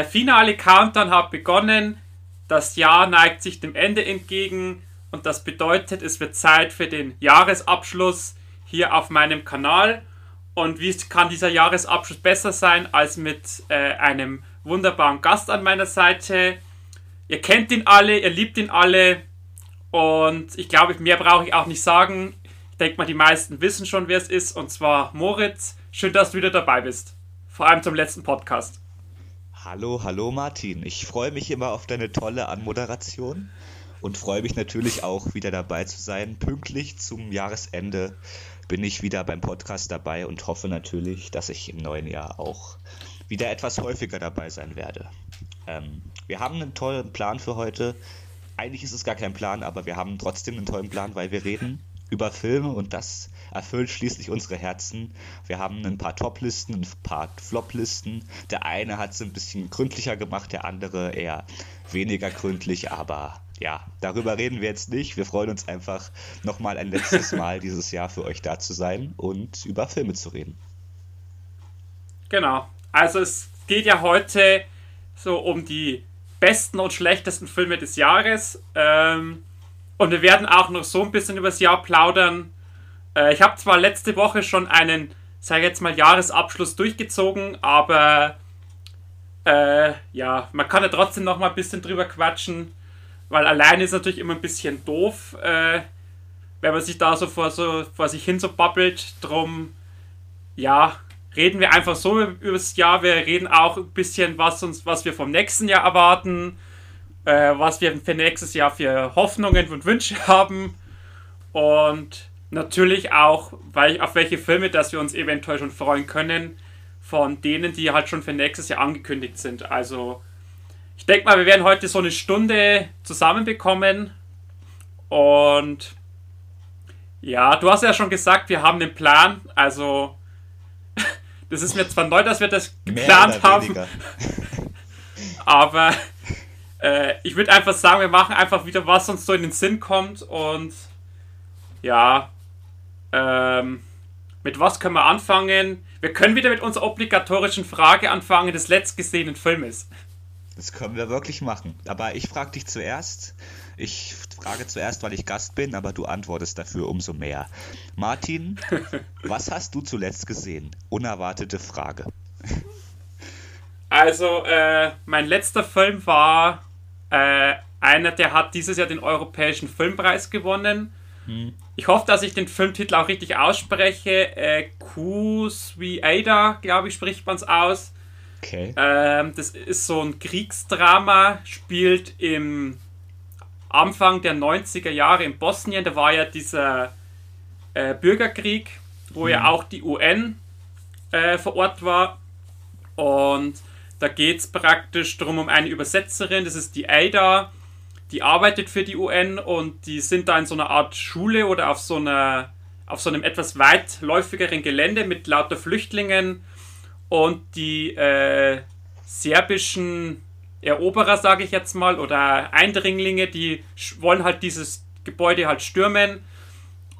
der finale Countdown hat begonnen. Das Jahr neigt sich dem Ende entgegen und das bedeutet, es wird Zeit für den Jahresabschluss hier auf meinem Kanal. Und wie kann dieser Jahresabschluss besser sein als mit äh, einem wunderbaren Gast an meiner Seite? Ihr kennt ihn alle, ihr liebt ihn alle und ich glaube, mehr brauche ich auch nicht sagen. Ich denke mal, die meisten wissen schon, wer es ist und zwar Moritz. Schön, dass du wieder dabei bist. Vor allem zum letzten Podcast. Hallo, hallo Martin. Ich freue mich immer auf deine tolle Anmoderation und freue mich natürlich auch wieder dabei zu sein. Pünktlich zum Jahresende bin ich wieder beim Podcast dabei und hoffe natürlich, dass ich im neuen Jahr auch wieder etwas häufiger dabei sein werde. Ähm, wir haben einen tollen Plan für heute. Eigentlich ist es gar kein Plan, aber wir haben trotzdem einen tollen Plan, weil wir reden über Filme und das erfüllt schließlich unsere Herzen. Wir haben ein paar Top-Listen, ein paar Flop-Listen. Der eine hat es ein bisschen gründlicher gemacht, der andere eher weniger gründlich, aber ja, darüber reden wir jetzt nicht. Wir freuen uns einfach, nochmal ein letztes Mal dieses Jahr für euch da zu sein und über Filme zu reden. Genau. Also es geht ja heute so um die besten und schlechtesten Filme des Jahres. Ähm, und wir werden auch noch so ein bisschen über das Jahr plaudern. Äh, ich habe zwar letzte Woche schon einen, sage jetzt mal, Jahresabschluss durchgezogen, aber äh, ja, man kann ja trotzdem noch mal ein bisschen drüber quatschen, weil alleine ist natürlich immer ein bisschen doof, äh, wenn man sich da so vor, so vor sich hin so babbelt. Drum, ja, reden wir einfach so über das Jahr. Wir reden auch ein bisschen, was uns, was wir vom nächsten Jahr erwarten äh, was wir für nächstes Jahr für Hoffnungen und Wünsche haben und natürlich auch, weil, auf welche Filme, dass wir uns eventuell schon freuen können, von denen, die halt schon für nächstes Jahr angekündigt sind. Also ich denke mal, wir werden heute so eine Stunde zusammenbekommen. Und ja, du hast ja schon gesagt, wir haben den Plan, also das ist mir zwar neu, dass wir das geplant haben, aber äh, ich würde einfach sagen, wir machen einfach wieder, was uns so in den Sinn kommt. Und ja, ähm, mit was können wir anfangen? Wir können wieder mit unserer obligatorischen Frage anfangen des letztgesehenen Filmes. Das können wir wirklich machen. Aber ich frage dich zuerst. Ich frage zuerst, weil ich Gast bin, aber du antwortest dafür umso mehr. Martin, was hast du zuletzt gesehen? Unerwartete Frage. Also, äh, mein letzter Film war äh, einer, der hat dieses Jahr den Europäischen Filmpreis gewonnen. Hm. Ich hoffe, dass ich den Filmtitel auch richtig ausspreche. Äh, Ada, glaube ich, spricht man es aus. Okay. Ähm, das ist so ein Kriegsdrama, spielt im Anfang der 90er Jahre in Bosnien. Da war ja dieser äh, Bürgerkrieg, wo hm. ja auch die UN äh, vor Ort war. Und da geht es praktisch darum, um eine Übersetzerin, das ist die Ada, die arbeitet für die UN und die sind da in so einer Art Schule oder auf so einer auf so einem etwas weitläufigeren Gelände mit lauter Flüchtlingen und die äh, serbischen Eroberer, sage ich jetzt mal, oder Eindringlinge, die wollen halt dieses Gebäude halt stürmen.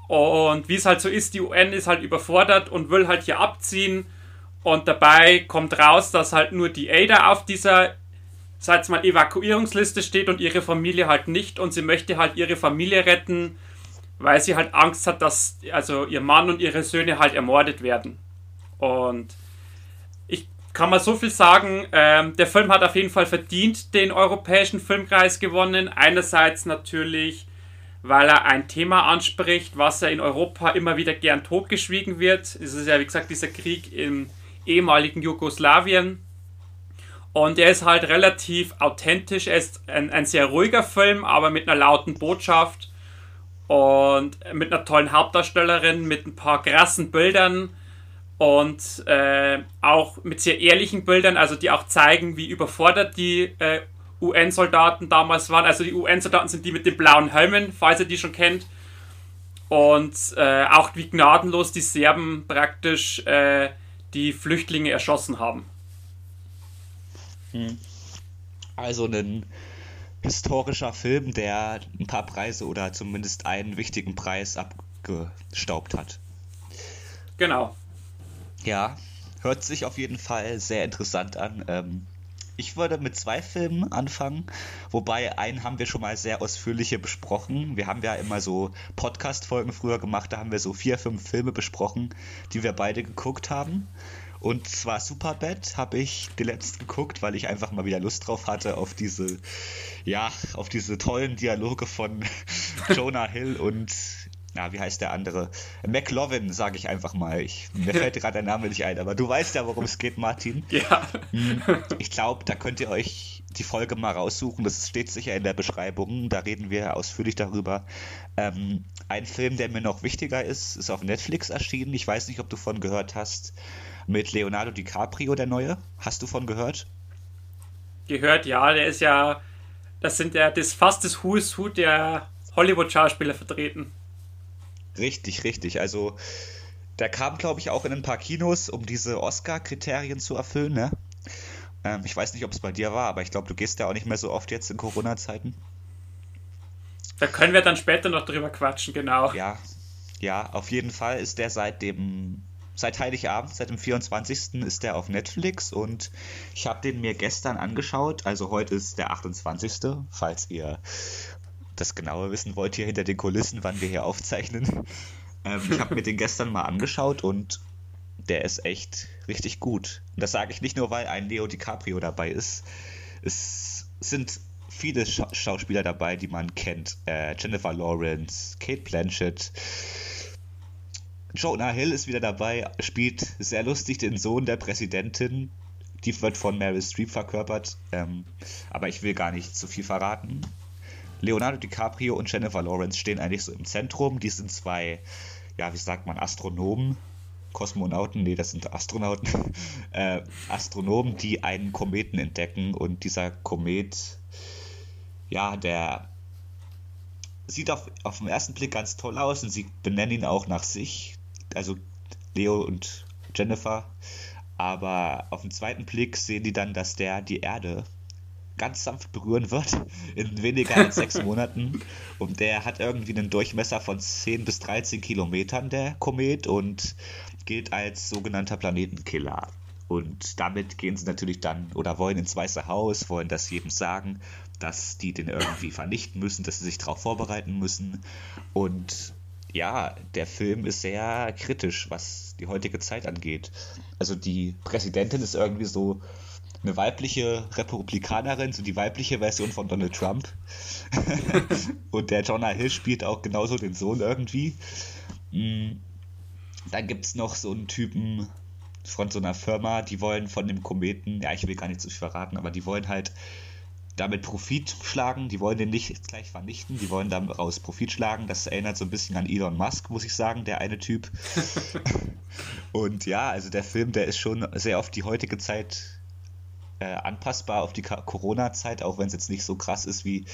Und wie es halt so ist, die UN ist halt überfordert und will halt hier abziehen und dabei kommt raus, dass halt nur die Ada auf dieser, sag mal, Evakuierungsliste steht und ihre Familie halt nicht. Und sie möchte halt ihre Familie retten, weil sie halt Angst hat, dass also ihr Mann und ihre Söhne halt ermordet werden. Und ich kann mal so viel sagen, ähm, der Film hat auf jeden Fall verdient den Europäischen Filmpreis gewonnen. Einerseits natürlich, weil er ein Thema anspricht, was ja in Europa immer wieder gern totgeschwiegen wird. Es ist ja, wie gesagt, dieser Krieg im ehemaligen Jugoslawien. Und er ist halt relativ authentisch. Er ist ein, ein sehr ruhiger Film, aber mit einer lauten Botschaft und mit einer tollen Hauptdarstellerin, mit ein paar krassen Bildern und äh, auch mit sehr ehrlichen Bildern, also die auch zeigen, wie überfordert die äh, UN-Soldaten damals waren. Also die UN-Soldaten sind die mit den blauen Helmen, falls ihr die schon kennt. Und äh, auch wie gnadenlos die Serben praktisch äh, die Flüchtlinge erschossen haben. Hm. Also ein historischer Film, der ein paar Preise oder zumindest einen wichtigen Preis abgestaubt hat. Genau. Ja, hört sich auf jeden Fall sehr interessant an. Ähm, ich würde mit zwei Filmen anfangen, wobei einen haben wir schon mal sehr ausführlich hier besprochen. Wir haben ja immer so Podcast-Folgen früher gemacht, da haben wir so vier, fünf Filme besprochen, die wir beide geguckt haben. Und zwar Superbad habe ich zuletzt geguckt, weil ich einfach mal wieder Lust drauf hatte auf diese, ja, auf diese tollen Dialoge von Jonah Hill und na, wie heißt der andere? McLovin, sage ich einfach mal. Ich, mir fällt gerade der Name nicht ein, aber du weißt ja, worum es geht, Martin. Ja. Hm, ich glaube, da könnt ihr euch die Folge mal raussuchen. Das steht sicher in der Beschreibung. Da reden wir ausführlich darüber. Ähm, ein Film, der mir noch wichtiger ist, ist auf Netflix erschienen. Ich weiß nicht, ob du von gehört hast. Mit Leonardo DiCaprio, der neue. Hast du von gehört? Gehört, ja. Der ist ja. Das sind ja das fast das Who is Who der Hollywood-Schauspieler vertreten. Richtig, richtig. Also der kam, glaube ich, auch in ein paar Kinos, um diese Oscar-Kriterien zu erfüllen. Ne? Ähm, ich weiß nicht, ob es bei dir war, aber ich glaube, du gehst ja auch nicht mehr so oft jetzt in Corona-Zeiten. Da können wir dann später noch drüber quatschen, genau. Ja, ja, auf jeden Fall ist der seit dem seit Heiligabend, seit dem 24. ist der auf Netflix und ich habe den mir gestern angeschaut. Also heute ist der 28. Falls ihr das genauer wissen wollt, hier hinter den Kulissen, wann wir hier aufzeichnen. Ähm, ich habe mir den gestern mal angeschaut und der ist echt richtig gut. Und das sage ich nicht nur, weil ein Leo DiCaprio dabei ist. Es sind viele Scha Schauspieler dabei, die man kennt. Äh, Jennifer Lawrence, Kate Blanchett. Jonah Hill ist wieder dabei, spielt sehr lustig den Sohn der Präsidentin. Die wird von Meryl Streep verkörpert. Ähm, aber ich will gar nicht zu viel verraten. Leonardo DiCaprio und Jennifer Lawrence stehen eigentlich so im Zentrum. Die sind zwei, ja, wie sagt man, Astronomen, Kosmonauten, nee, das sind Astronauten, äh, Astronomen, die einen Kometen entdecken und dieser Komet, ja, der sieht auf, auf den ersten Blick ganz toll aus und sie benennen ihn auch nach sich, also Leo und Jennifer, aber auf den zweiten Blick sehen die dann, dass der die Erde ganz sanft berühren wird in weniger als sechs Monaten. Und der hat irgendwie einen Durchmesser von 10 bis 13 Kilometern, der Komet, und gilt als sogenannter Planetenkiller. Und damit gehen sie natürlich dann oder wollen ins Weiße Haus, wollen das jedem sagen, dass die den irgendwie vernichten müssen, dass sie sich darauf vorbereiten müssen. Und ja, der Film ist sehr kritisch, was die heutige Zeit angeht. Also die Präsidentin ist irgendwie so eine weibliche Republikanerin, so die weibliche Version von Donald Trump. und der Jonah Hill spielt auch genauso den Sohn irgendwie. Mm. Dann gibt es noch so einen Typen von so einer Firma, die wollen von dem Kometen, ja, ich will gar nicht zu viel verraten, aber die wollen halt damit Profit schlagen. Die wollen den nicht gleich vernichten, die wollen daraus Profit schlagen. Das erinnert so ein bisschen an Elon Musk, muss ich sagen, der eine Typ. Und ja, also der Film, der ist schon sehr auf die heutige Zeit äh, anpassbar auf die Corona-Zeit, auch wenn es jetzt nicht so krass ist, wie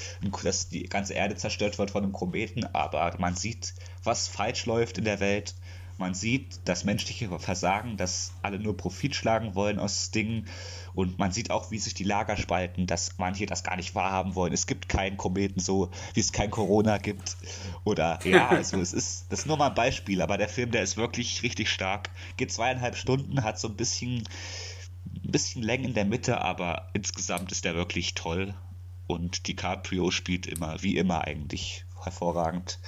dass die ganze Erde zerstört wird von einem Kometen, aber man sieht, was falsch läuft in der Welt. Man sieht das menschliche Versagen, dass alle nur Profit schlagen wollen aus Dingen. Und man sieht auch, wie sich die Lager spalten, dass manche das gar nicht wahrhaben wollen. Es gibt keinen Kometen so, wie es kein Corona gibt. Oder ja, also es ist, das ist nur mal ein Beispiel, aber der Film, der ist wirklich richtig stark. Geht zweieinhalb Stunden, hat so ein bisschen ein bisschen Längen in der Mitte, aber insgesamt ist er wirklich toll. Und DiCaprio spielt immer, wie immer eigentlich, hervorragend.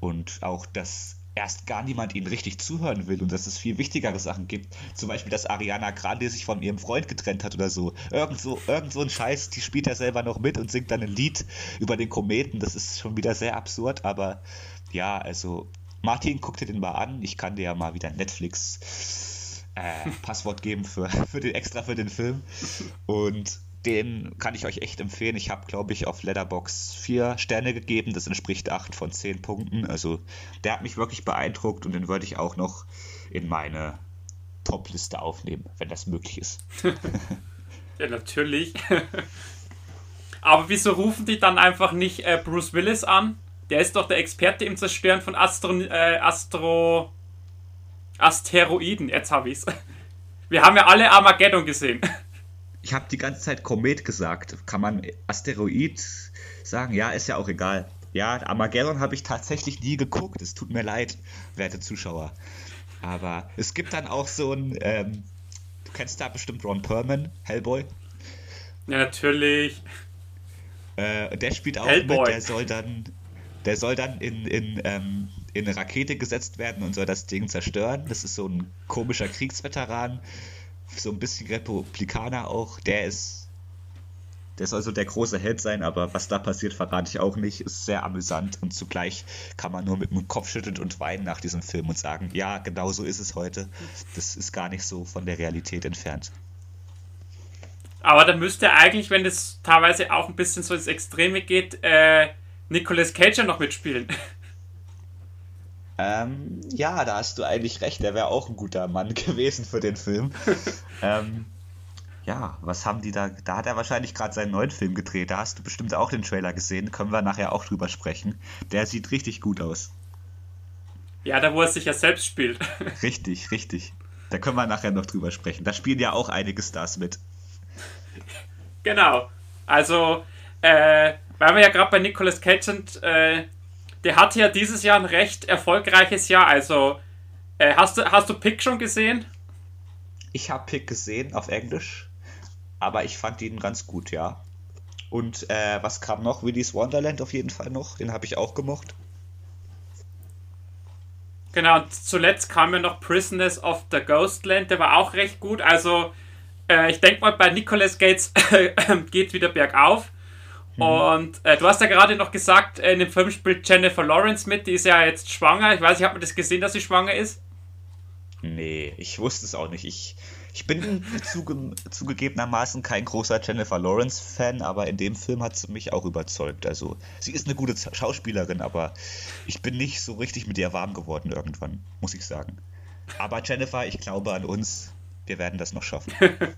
Und auch, dass erst gar niemand ihnen richtig zuhören will und dass es viel wichtigere Sachen gibt. Zum Beispiel, dass Ariana Grande sich von ihrem Freund getrennt hat oder so. Irgend so, irgend so ein Scheiß, die spielt er selber noch mit und singt dann ein Lied über den Kometen. Das ist schon wieder sehr absurd, aber ja, also Martin, guck dir den mal an. Ich kann dir ja mal wieder Netflix äh, Passwort geben für, für den extra für den Film. Und den kann ich euch echt empfehlen. Ich habe, glaube ich, auf Letterbox vier Sterne gegeben. Das entspricht acht von zehn Punkten. Also der hat mich wirklich beeindruckt und den würde ich auch noch in meine Top-Liste aufnehmen, wenn das möglich ist. ja, natürlich. Aber wieso rufen die dann einfach nicht äh, Bruce Willis an? Der ist doch der Experte im Zerstören von Astro, äh, Astro Asteroiden, jetzt habe ich's. Wir haben ja alle Armageddon gesehen. Ich habe die ganze Zeit Komet gesagt. Kann man Asteroid sagen? Ja, ist ja auch egal. Ja, Armageddon habe ich tatsächlich nie geguckt. Es tut mir leid, werte Zuschauer. Aber es gibt dann auch so ein, ähm, du kennst da bestimmt Ron Perlman, Hellboy. Ja, natürlich. Äh, der spielt auch Hellboy. mit, der soll dann, der soll dann in, in, ähm, in eine Rakete gesetzt werden und soll das Ding zerstören. Das ist so ein komischer Kriegsveteran, so ein bisschen Republikaner auch. Der ist der soll so der große Held sein, aber was da passiert, verrate ich auch nicht. Ist sehr amüsant und zugleich kann man nur mit dem Kopf schütteln und weinen nach diesem Film und sagen, ja, genau so ist es heute. Das ist gar nicht so von der Realität entfernt. Aber da müsste eigentlich, wenn das teilweise auch ein bisschen so ins Extreme geht, äh, Nicolas Cage noch mitspielen. Ähm, ja, da hast du eigentlich recht. Der wäre auch ein guter Mann gewesen für den Film. ähm, ja, was haben die da? Da hat er wahrscheinlich gerade seinen neuen Film gedreht. Da hast du bestimmt auch den Trailer gesehen. Können wir nachher auch drüber sprechen. Der sieht richtig gut aus. Ja, da wo er sich ja selbst spielt. Richtig, richtig. Da können wir nachher noch drüber sprechen. Da spielen ja auch einige Stars mit. Genau. Also, äh, weil wir ja gerade bei Nicolas Cage sind, äh, der hatte ja dieses Jahr ein recht erfolgreiches Jahr. Also, äh, hast, du, hast du Pick schon gesehen? Ich habe Pick gesehen auf Englisch aber ich fand ihn ganz gut, ja. Und äh, was kam noch? Willy's Wonderland auf jeden Fall noch. Den habe ich auch gemocht. Genau, und zuletzt kam ja noch Prisoners of the Ghostland, der war auch recht gut. Also, äh, ich denke mal, bei Nicolas Gates geht wieder bergauf. Mhm. Und äh, du hast ja gerade noch gesagt, in dem Film spielt Jennifer Lawrence mit, die ist ja jetzt schwanger. Ich weiß, ich habe mir das gesehen, dass sie schwanger ist. Nee, ich wusste es auch nicht. Ich ich bin zuge zugegebenermaßen kein großer Jennifer Lawrence-Fan, aber in dem Film hat sie mich auch überzeugt. Also, sie ist eine gute Schauspielerin, aber ich bin nicht so richtig mit ihr warm geworden irgendwann, muss ich sagen. Aber Jennifer, ich glaube an uns. Wir werden das noch schaffen.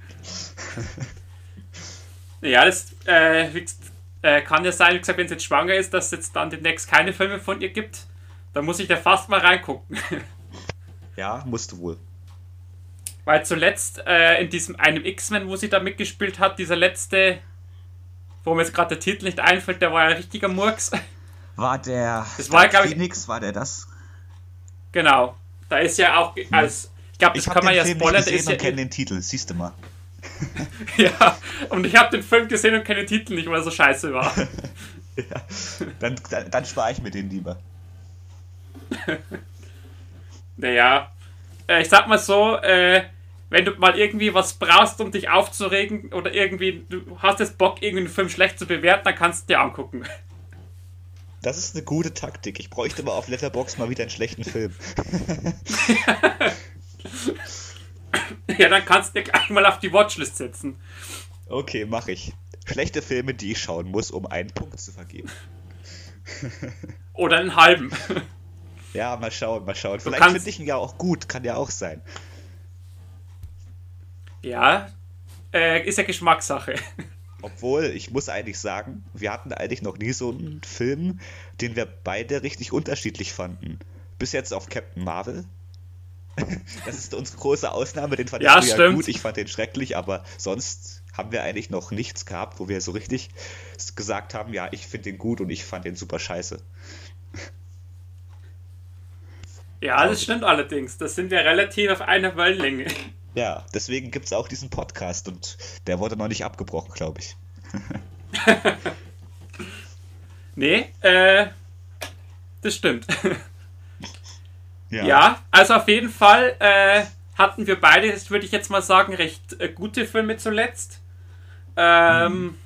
ja, das äh, äh, kann ja sein, wie gesagt, wenn sie jetzt schwanger ist, dass es jetzt dann demnächst keine Filme von ihr gibt. Da muss ich da fast mal reingucken. ja, musst du wohl. Weil zuletzt äh, in diesem einem X-Men, wo sie da mitgespielt hat, dieser letzte, wo mir jetzt gerade der Titel nicht einfällt, der war ja ein richtiger Murks. War der das war, glaube ich, Phoenix, war der das? Genau. Da ist ja auch als ich glaube, das ich kann man ja spoilern, Ich ja kenne den Titel, siehst du mal. ja, und ich habe den Film gesehen und kenne den Titel nicht, weil er so scheiße war. ja, dann, dann, dann spare ich mir den lieber. naja, äh, ich sag mal so, äh, wenn du mal irgendwie was brauchst, um dich aufzuregen oder irgendwie, du hast jetzt Bock, irgendwie einen Film schlecht zu bewerten, dann kannst du dir angucken. Das ist eine gute Taktik. Ich bräuchte mal auf Letterbox mal wieder einen schlechten Film. Ja, dann kannst du dir gleich mal auf die Watchlist setzen. Okay, mach ich. Schlechte Filme, die ich schauen muss, um einen Punkt zu vergeben. Oder einen halben. Ja, mal schauen, mal schauen. Vielleicht finde ich ihn ja auch gut, kann ja auch sein. Ja, äh, ist ja Geschmackssache. Obwohl, ich muss eigentlich sagen, wir hatten eigentlich noch nie so einen Film, den wir beide richtig unterschiedlich fanden. Bis jetzt auf Captain Marvel. Das ist unsere große Ausnahme, den fand ja, ich ja gut, ich fand den schrecklich, aber sonst haben wir eigentlich noch nichts gehabt, wo wir so richtig gesagt haben, ja, ich finde den gut und ich fand den super scheiße. Ja, das stimmt allerdings. Das sind wir relativ auf einer Wellenlänge. Ja, deswegen gibt es auch diesen Podcast und der wurde noch nicht abgebrochen, glaube ich. nee, äh, das stimmt. Ja. ja. also auf jeden Fall äh, hatten wir beide, das würde ich jetzt mal sagen, recht äh, gute Filme zuletzt. Ähm, hm.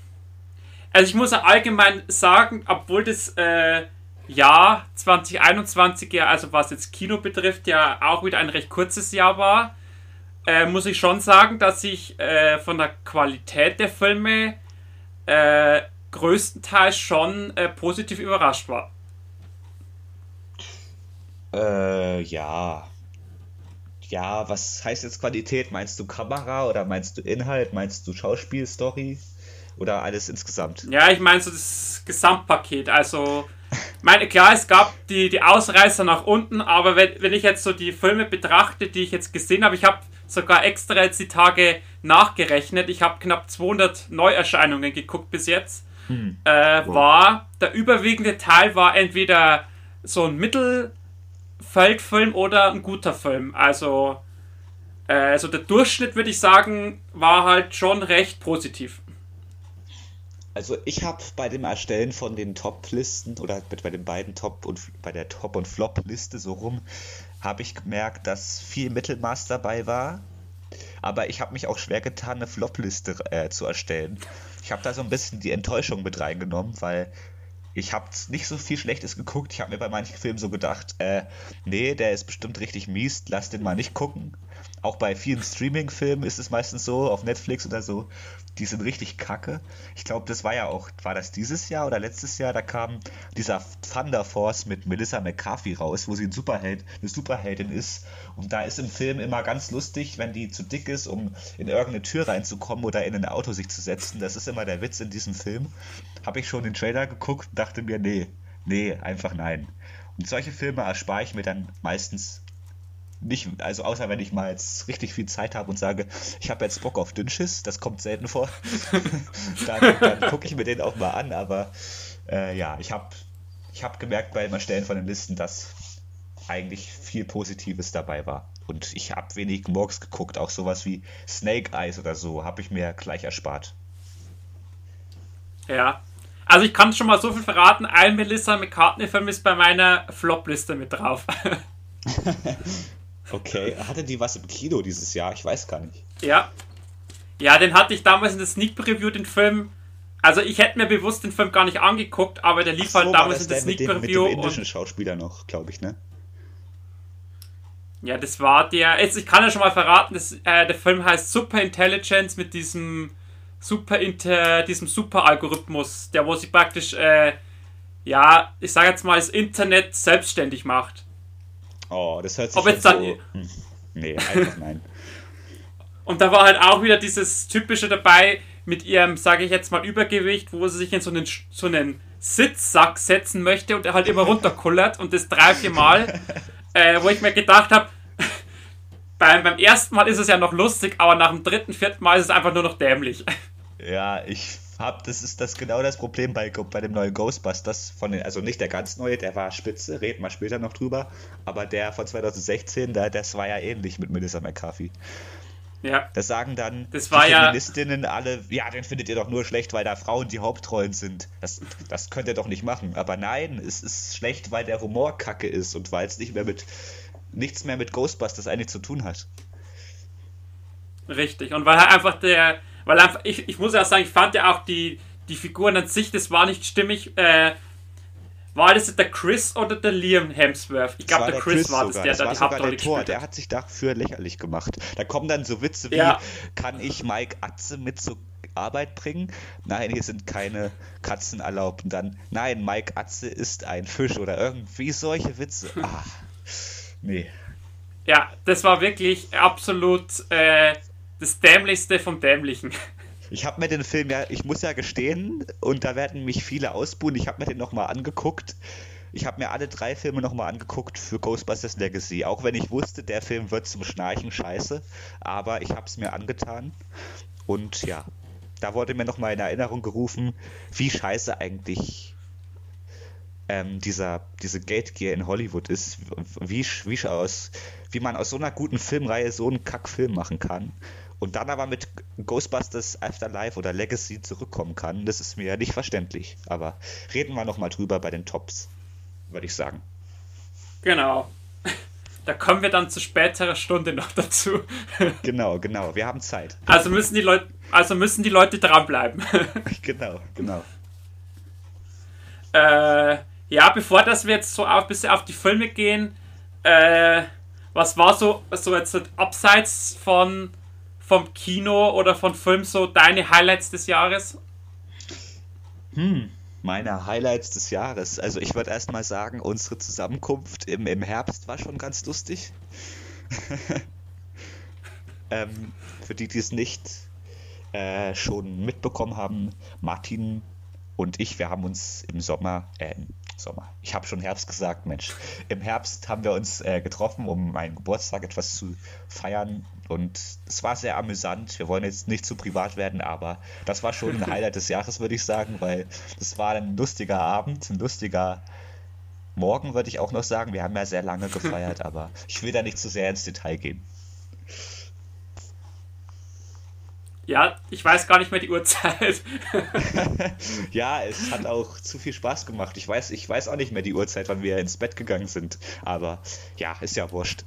Also ich muss allgemein sagen, obwohl das äh, Jahr 2021 ja, also was jetzt Kino betrifft, ja auch wieder ein recht kurzes Jahr war, äh, muss ich schon sagen, dass ich äh, von der Qualität der Filme äh, größtenteils schon positiv überrascht war. Äh, ja. Ja, was heißt jetzt Qualität? Meinst du Kamera oder meinst du Inhalt? Meinst du Schauspielstory? Oder alles insgesamt? Ja, ich meine so das Gesamtpaket. Also meine, klar, es gab die, die Ausreißer nach unten, aber wenn, wenn ich jetzt so die Filme betrachte, die ich jetzt gesehen habe, ich habe sogar extra jetzt die Tage nachgerechnet, ich habe knapp 200 Neuerscheinungen geguckt bis jetzt, hm. äh, wow. war, der überwiegende Teil war entweder so ein Mittelfeldfilm oder ein guter Film. Also, äh, also der Durchschnitt, würde ich sagen, war halt schon recht positiv. Also ich habe bei dem Erstellen von den Top-Listen oder bei den beiden Top- und bei der Top- und Flop-Liste so rum, habe ich gemerkt, dass viel Mittelmaß dabei war. Aber ich habe mich auch schwer getan, eine Flop-Liste äh, zu erstellen. Ich habe da so ein bisschen die Enttäuschung mit reingenommen, weil ich habe nicht so viel Schlechtes geguckt. Ich habe mir bei manchen Filmen so gedacht, äh, nee, der ist bestimmt richtig mies, lass den mal nicht gucken. Auch bei vielen Streaming-Filmen ist es meistens so, auf Netflix oder so, die sind richtig kacke. Ich glaube, das war ja auch, war das dieses Jahr oder letztes Jahr, da kam dieser Thunder Force mit Melissa McCarthy raus, wo sie ein Superheld, eine Superheldin ist. Und da ist im Film immer ganz lustig, wenn die zu dick ist, um in irgendeine Tür reinzukommen oder in ein Auto sich zu setzen. Das ist immer der Witz in diesem Film. Habe ich schon den Trailer geguckt und dachte mir, nee, nee, einfach nein. Und solche Filme erspare ich mir dann meistens nicht, also außer wenn ich mal jetzt richtig viel Zeit habe und sage, ich habe jetzt Bock auf Dünnschiss, das kommt selten vor, dann, dann gucke ich mir den auch mal an, aber äh, ja, ich habe ich hab gemerkt beim Erstellen von den Listen, dass eigentlich viel Positives dabei war. Und ich habe wenig Morgs geguckt, auch sowas wie Snake Eyes oder so, habe ich mir gleich erspart. Ja, also ich kann schon mal so viel verraten, ein Melissa McCartney-Film ist bei meiner Flop-Liste mit drauf. Okay, hatte die was im Kino dieses Jahr? Ich weiß gar nicht. Ja. Ja, den hatte ich damals in der Sneak Preview, den Film. Also ich hätte mir bewusst den Film gar nicht angeguckt, aber der lief so, halt damals in der Sneak mit dem, Preview. Mit dem indischen Schauspieler noch, glaube ich, ne? Ja, das war der. Jetzt, ich kann ja schon mal verraten, das, äh, der Film heißt Super Intelligence mit diesem Super Inter, diesem Super Algorithmus, der wo sich praktisch, äh, ja, ich sage jetzt mal, das Internet selbstständig macht. Oh, das hört sich Ob jetzt dann, so... Hm. Nee, einfach nein. Und da war halt auch wieder dieses Typische dabei mit ihrem, sage ich jetzt mal, Übergewicht, wo sie sich in so einen, so einen Sitzsack setzen möchte und er halt immer runterkullert und das drei, vier Mal, äh, wo ich mir gedacht habe, beim, beim ersten Mal ist es ja noch lustig, aber nach dem dritten, vierten Mal ist es einfach nur noch dämlich. Ja, ich hab, das ist das genau das Problem bei, bei dem neuen Ghostbusters, von den, also nicht der ganz neue, der war spitze, reden wir später noch drüber, aber der von 2016, der, das war ja ähnlich mit Melissa McCarthy. Ja. Das sagen dann das die Feministinnen ja alle, ja, den findet ihr doch nur schlecht, weil da Frauen die Hauptrollen sind. Das, das könnt ihr doch nicht machen. Aber nein, es ist schlecht, weil der Humor kacke ist und weil es nicht mehr mit nichts mehr mit Ghostbusters eigentlich zu tun hat. Richtig. Und weil halt einfach der, weil einfach, ich, ich muss ja sagen, ich fand ja auch die, die Figuren an sich, das war nicht stimmig. Äh, war das der Chris oder der Liam Hemsworth? Ich glaube, der, der, Chris, war das, der das da die Hauptrolle gespielt hat. Der hat sich dafür lächerlich gemacht. Da kommen dann so Witze wie, ja. kann ich Mike Atze mit zur Arbeit bringen? Nein, hier sind keine Katzen erlaubt. Und dann, nein, Mike Atze ist ein Fisch oder irgendwie solche Witze. Ah, nee. Ja, das war wirklich absolut äh, das Dämlichste vom Dämlichen. Ich habe mir den Film ja, ich muss ja gestehen, und da werden mich viele ausbuhen, ich habe mir den nochmal angeguckt. Ich habe mir alle drei Filme nochmal angeguckt für Ghostbusters Legacy, auch wenn ich wusste, der Film wird zum Schnarchen scheiße, aber ich habe es mir angetan. Und ja, da wurde mir nochmal in Erinnerung gerufen, wie scheiße eigentlich ähm, dieser, diese Geldgier in Hollywood ist, wie, wie, aus, wie man aus so einer guten Filmreihe so einen Kackfilm machen kann und dann aber mit Ghostbusters Afterlife oder Legacy zurückkommen kann, das ist mir ja nicht verständlich. Aber reden wir nochmal drüber bei den Tops, würde ich sagen. Genau. Da kommen wir dann zu späterer Stunde noch dazu. Genau, genau. Wir haben Zeit. Also müssen die Leute, also müssen die Leute dranbleiben. Genau, genau. Äh, ja, bevor dass wir jetzt so ein bisschen auf die Filme gehen, äh, was war so, so jetzt abseits von vom Kino oder von Film so deine Highlights des Jahres? Hm, meine Highlights des Jahres. Also ich würde erstmal sagen, unsere Zusammenkunft im, im Herbst war schon ganz lustig. ähm, für die, die es nicht äh, schon mitbekommen haben, Martin und ich, wir haben uns im Sommer, äh, Sommer, ich habe schon Herbst gesagt, Mensch, im Herbst haben wir uns äh, getroffen, um meinen Geburtstag etwas zu feiern und es war sehr amüsant. Wir wollen jetzt nicht zu privat werden, aber das war schon ein Highlight des Jahres, würde ich sagen, weil das war ein lustiger Abend, ein lustiger Morgen, würde ich auch noch sagen. Wir haben ja sehr lange gefeiert, aber ich will da nicht zu sehr ins Detail gehen. Ja, ich weiß gar nicht mehr die Uhrzeit. ja, es hat auch zu viel Spaß gemacht. Ich weiß, ich weiß auch nicht mehr die Uhrzeit, wann wir ins Bett gegangen sind. Aber ja, ist ja wurscht.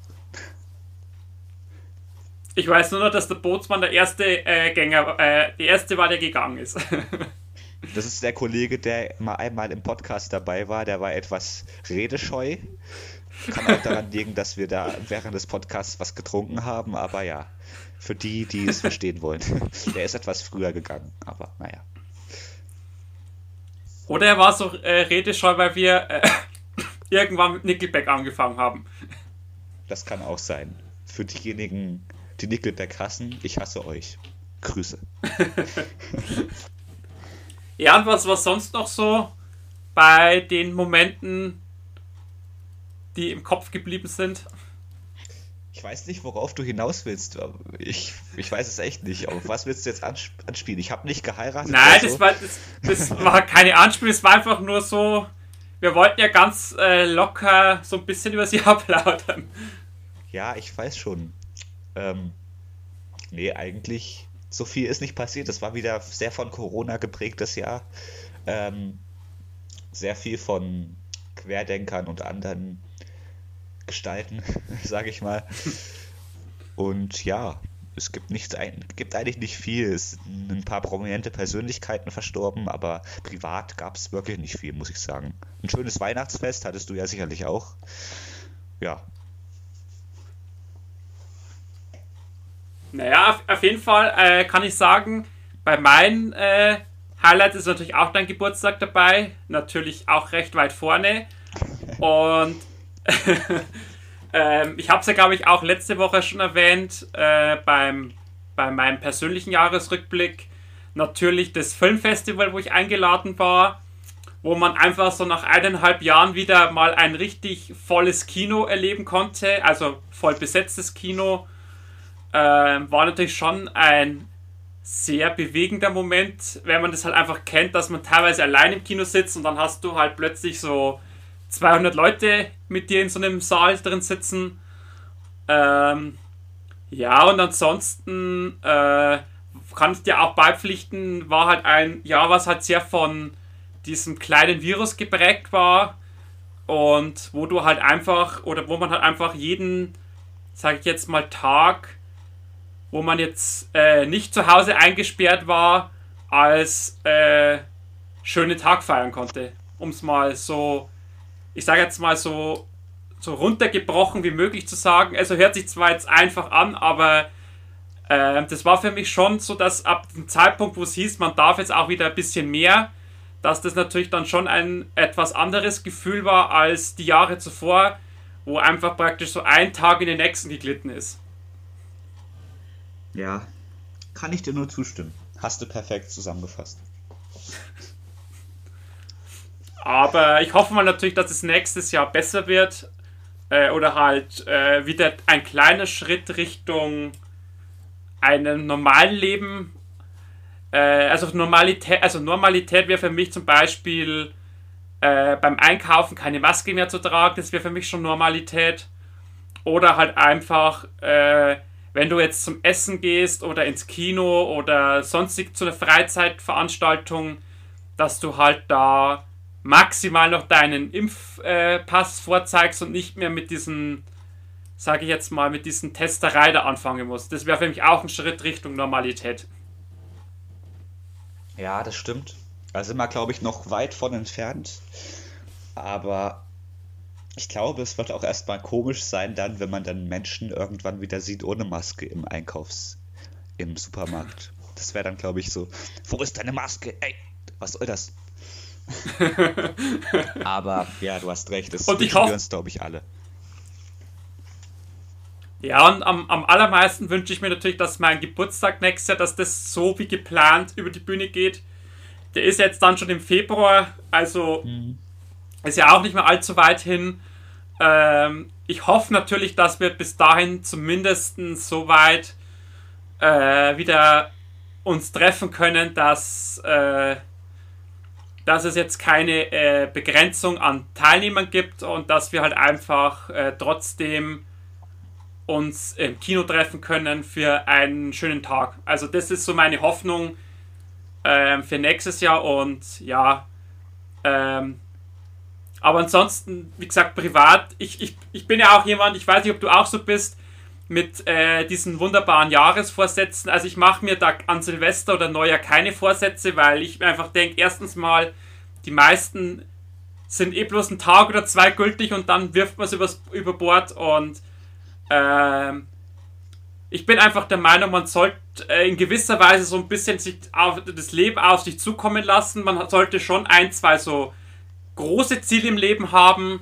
Ich weiß nur noch, dass der Bootsmann der erste äh, Gänger, äh, der erste war, der gegangen ist. das ist der Kollege, der mal einmal im Podcast dabei war. Der war etwas redescheu. Kann auch daran liegen, dass wir da während des Podcasts was getrunken haben. Aber ja, für die, die es verstehen wollen. Der ist etwas früher gegangen. Aber naja. Oder er war so äh, redescheu, weil wir äh, irgendwann mit Nickelback angefangen haben. Das kann auch sein. Für diejenigen, die Nickelback hassen, ich hasse euch. Grüße. ja, und was war sonst noch so bei den Momenten, die im Kopf geblieben sind? Ich weiß nicht, worauf du hinaus willst. Ich, ich weiß es echt nicht. Auf was willst du jetzt anspielen? Ich habe nicht geheiratet. Nein, so. das, war, das, das war keine Anspiel, es war einfach nur so. Wir wollten ja ganz äh, locker so ein bisschen über sie ablautern. Ja, ich weiß schon. Ähm, nee, eigentlich so viel ist nicht passiert. Es war wieder sehr von Corona geprägtes Jahr. Ähm, sehr viel von Querdenkern und anderen Gestalten, sage ich mal. Und ja, es gibt, nichts, gibt eigentlich nicht viel. Es sind ein paar prominente Persönlichkeiten verstorben, aber privat gab es wirklich nicht viel, muss ich sagen. Ein schönes Weihnachtsfest hattest du ja sicherlich auch. Ja, Naja, auf, auf jeden Fall äh, kann ich sagen, bei meinen äh, Highlights ist natürlich auch dein Geburtstag dabei. Natürlich auch recht weit vorne. Und ähm, ich habe es ja, glaube ich, auch letzte Woche schon erwähnt, äh, beim, bei meinem persönlichen Jahresrückblick. Natürlich das Filmfestival, wo ich eingeladen war, wo man einfach so nach eineinhalb Jahren wieder mal ein richtig volles Kino erleben konnte, also voll besetztes Kino äh, war natürlich schon ein sehr bewegender Moment, wenn man das halt einfach kennt, dass man teilweise allein im Kino sitzt und dann hast du halt plötzlich so 200 Leute mit dir in so einem Saal drin sitzen. Ähm, ja, und ansonsten äh, kann ich dir auch beipflichten, war halt ein Jahr, was halt sehr von diesem kleinen Virus geprägt war und wo du halt einfach oder wo man halt einfach jeden, sag ich jetzt mal, Tag wo man jetzt äh, nicht zu Hause eingesperrt war, als äh, schönen Tag feiern konnte. Um es mal so, ich sage jetzt mal so, so runtergebrochen wie möglich zu sagen. Also hört sich zwar jetzt einfach an, aber äh, das war für mich schon so, dass ab dem Zeitpunkt, wo es hieß, man darf jetzt auch wieder ein bisschen mehr, dass das natürlich dann schon ein etwas anderes Gefühl war als die Jahre zuvor, wo einfach praktisch so ein Tag in den nächsten geglitten ist. Ja, kann ich dir nur zustimmen. Hast du perfekt zusammengefasst. Aber ich hoffe mal natürlich, dass es nächstes Jahr besser wird. Äh, oder halt äh, wieder ein kleiner Schritt Richtung einem normalen Leben. Äh, also Normalität, also Normalität wäre für mich zum Beispiel äh, beim Einkaufen keine Maske mehr zu tragen. Das wäre für mich schon Normalität. Oder halt einfach äh, wenn du jetzt zum Essen gehst oder ins Kino oder sonstig zu einer Freizeitveranstaltung, dass du halt da maximal noch deinen Impfpass vorzeigst und nicht mehr mit diesen, sage ich jetzt mal, mit diesen Testerei da anfangen musst. Das wäre für mich auch ein Schritt Richtung Normalität. Ja, das stimmt. Da sind wir, glaube ich, noch weit von entfernt. Aber ich glaube, es wird auch erstmal komisch sein, dann, wenn man dann Menschen irgendwann wieder sieht ohne Maske im Einkaufs-, im Supermarkt. Das wäre dann, glaube ich, so: Wo ist deine Maske? Ey, was soll das? Aber ja, du hast recht, das wünschen wir uns, glaube ich, alle. Ja, und am, am allermeisten wünsche ich mir natürlich, dass mein Geburtstag nächstes Jahr, dass das so wie geplant über die Bühne geht. Der ist jetzt dann schon im Februar, also mhm. Ist ja auch nicht mehr allzu weit hin. Ähm, ich hoffe natürlich, dass wir bis dahin zumindest so weit äh, wieder uns treffen können, dass, äh, dass es jetzt keine äh, Begrenzung an Teilnehmern gibt und dass wir halt einfach äh, trotzdem uns im Kino treffen können für einen schönen Tag. Also das ist so meine Hoffnung ähm, für nächstes Jahr und ja, ähm, aber ansonsten, wie gesagt, privat, ich, ich, ich bin ja auch jemand, ich weiß nicht, ob du auch so bist, mit äh, diesen wunderbaren Jahresvorsätzen. Also ich mache mir da an Silvester oder Neujahr keine Vorsätze, weil ich einfach denke, erstens mal, die meisten sind eh bloß ein Tag oder zwei gültig und dann wirft man es über Bord und ähm, ich bin einfach der Meinung, man sollte äh, in gewisser Weise so ein bisschen sich auf, das Leben auf sich zukommen lassen. Man sollte schon ein, zwei so große Ziele im Leben haben,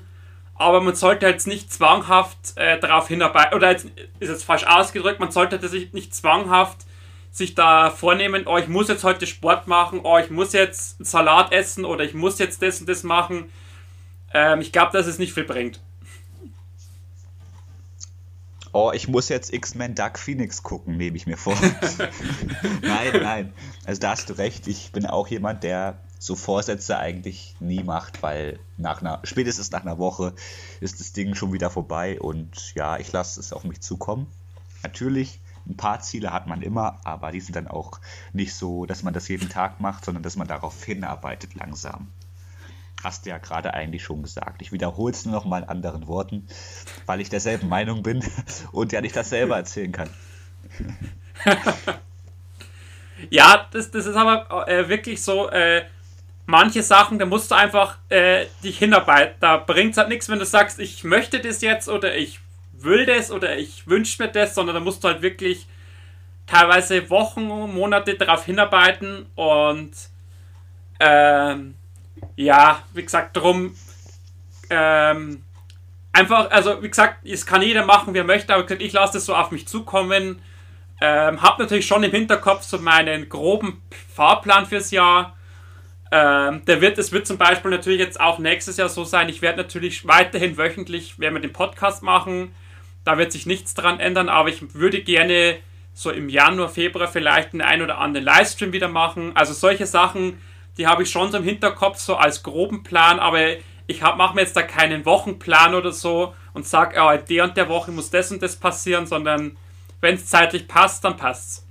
aber man sollte jetzt nicht zwanghaft äh, darauf hinarbeiten, oder jetzt, ist jetzt falsch ausgedrückt, man sollte sich nicht zwanghaft sich da vornehmen, oh, ich muss jetzt heute Sport machen, oh, ich muss jetzt Salat essen oder ich muss jetzt das und das machen. Ähm, ich glaube, dass es nicht viel bringt. Oh, ich muss jetzt X-Men Dark Phoenix gucken, nehme ich mir vor. nein, nein. Also da hast du recht. Ich bin auch jemand, der so Vorsätze eigentlich nie macht, weil nach einer, spätestens nach einer Woche ist das Ding schon wieder vorbei und ja, ich lasse es auf mich zukommen. Natürlich, ein paar Ziele hat man immer, aber die sind dann auch nicht so, dass man das jeden Tag macht, sondern dass man darauf hinarbeitet langsam. Hast du ja gerade eigentlich schon gesagt. Ich wiederhole es nur noch mal in anderen Worten, weil ich derselben Meinung bin und ja nicht dasselbe erzählen kann. ja, das, das ist aber äh, wirklich so, äh, manche Sachen, da musst du einfach äh, dich hinarbeiten. Da bringt es halt nichts, wenn du sagst, ich möchte das jetzt oder ich will das oder ich wünsche mir das, sondern da musst du halt wirklich teilweise Wochen, Monate darauf hinarbeiten und ähm, ja, wie gesagt, darum ähm, einfach, also wie gesagt, es kann jeder machen, wie er möchte, aber ich lasse das so auf mich zukommen. Ähm, hab natürlich schon im Hinterkopf so meinen groben Fahrplan fürs Jahr ähm, der wird, es wird zum Beispiel natürlich jetzt auch nächstes Jahr so sein, ich werde natürlich weiterhin wöchentlich, werden wir den Podcast machen, da wird sich nichts dran ändern, aber ich würde gerne so im Januar, Februar vielleicht einen ein oder anderen Livestream wieder machen. Also solche Sachen, die habe ich schon so im Hinterkopf, so als groben Plan, aber ich mache mir jetzt da keinen Wochenplan oder so und sage, oh, der und der Woche muss das und das passieren, sondern wenn es zeitlich passt, dann passt's.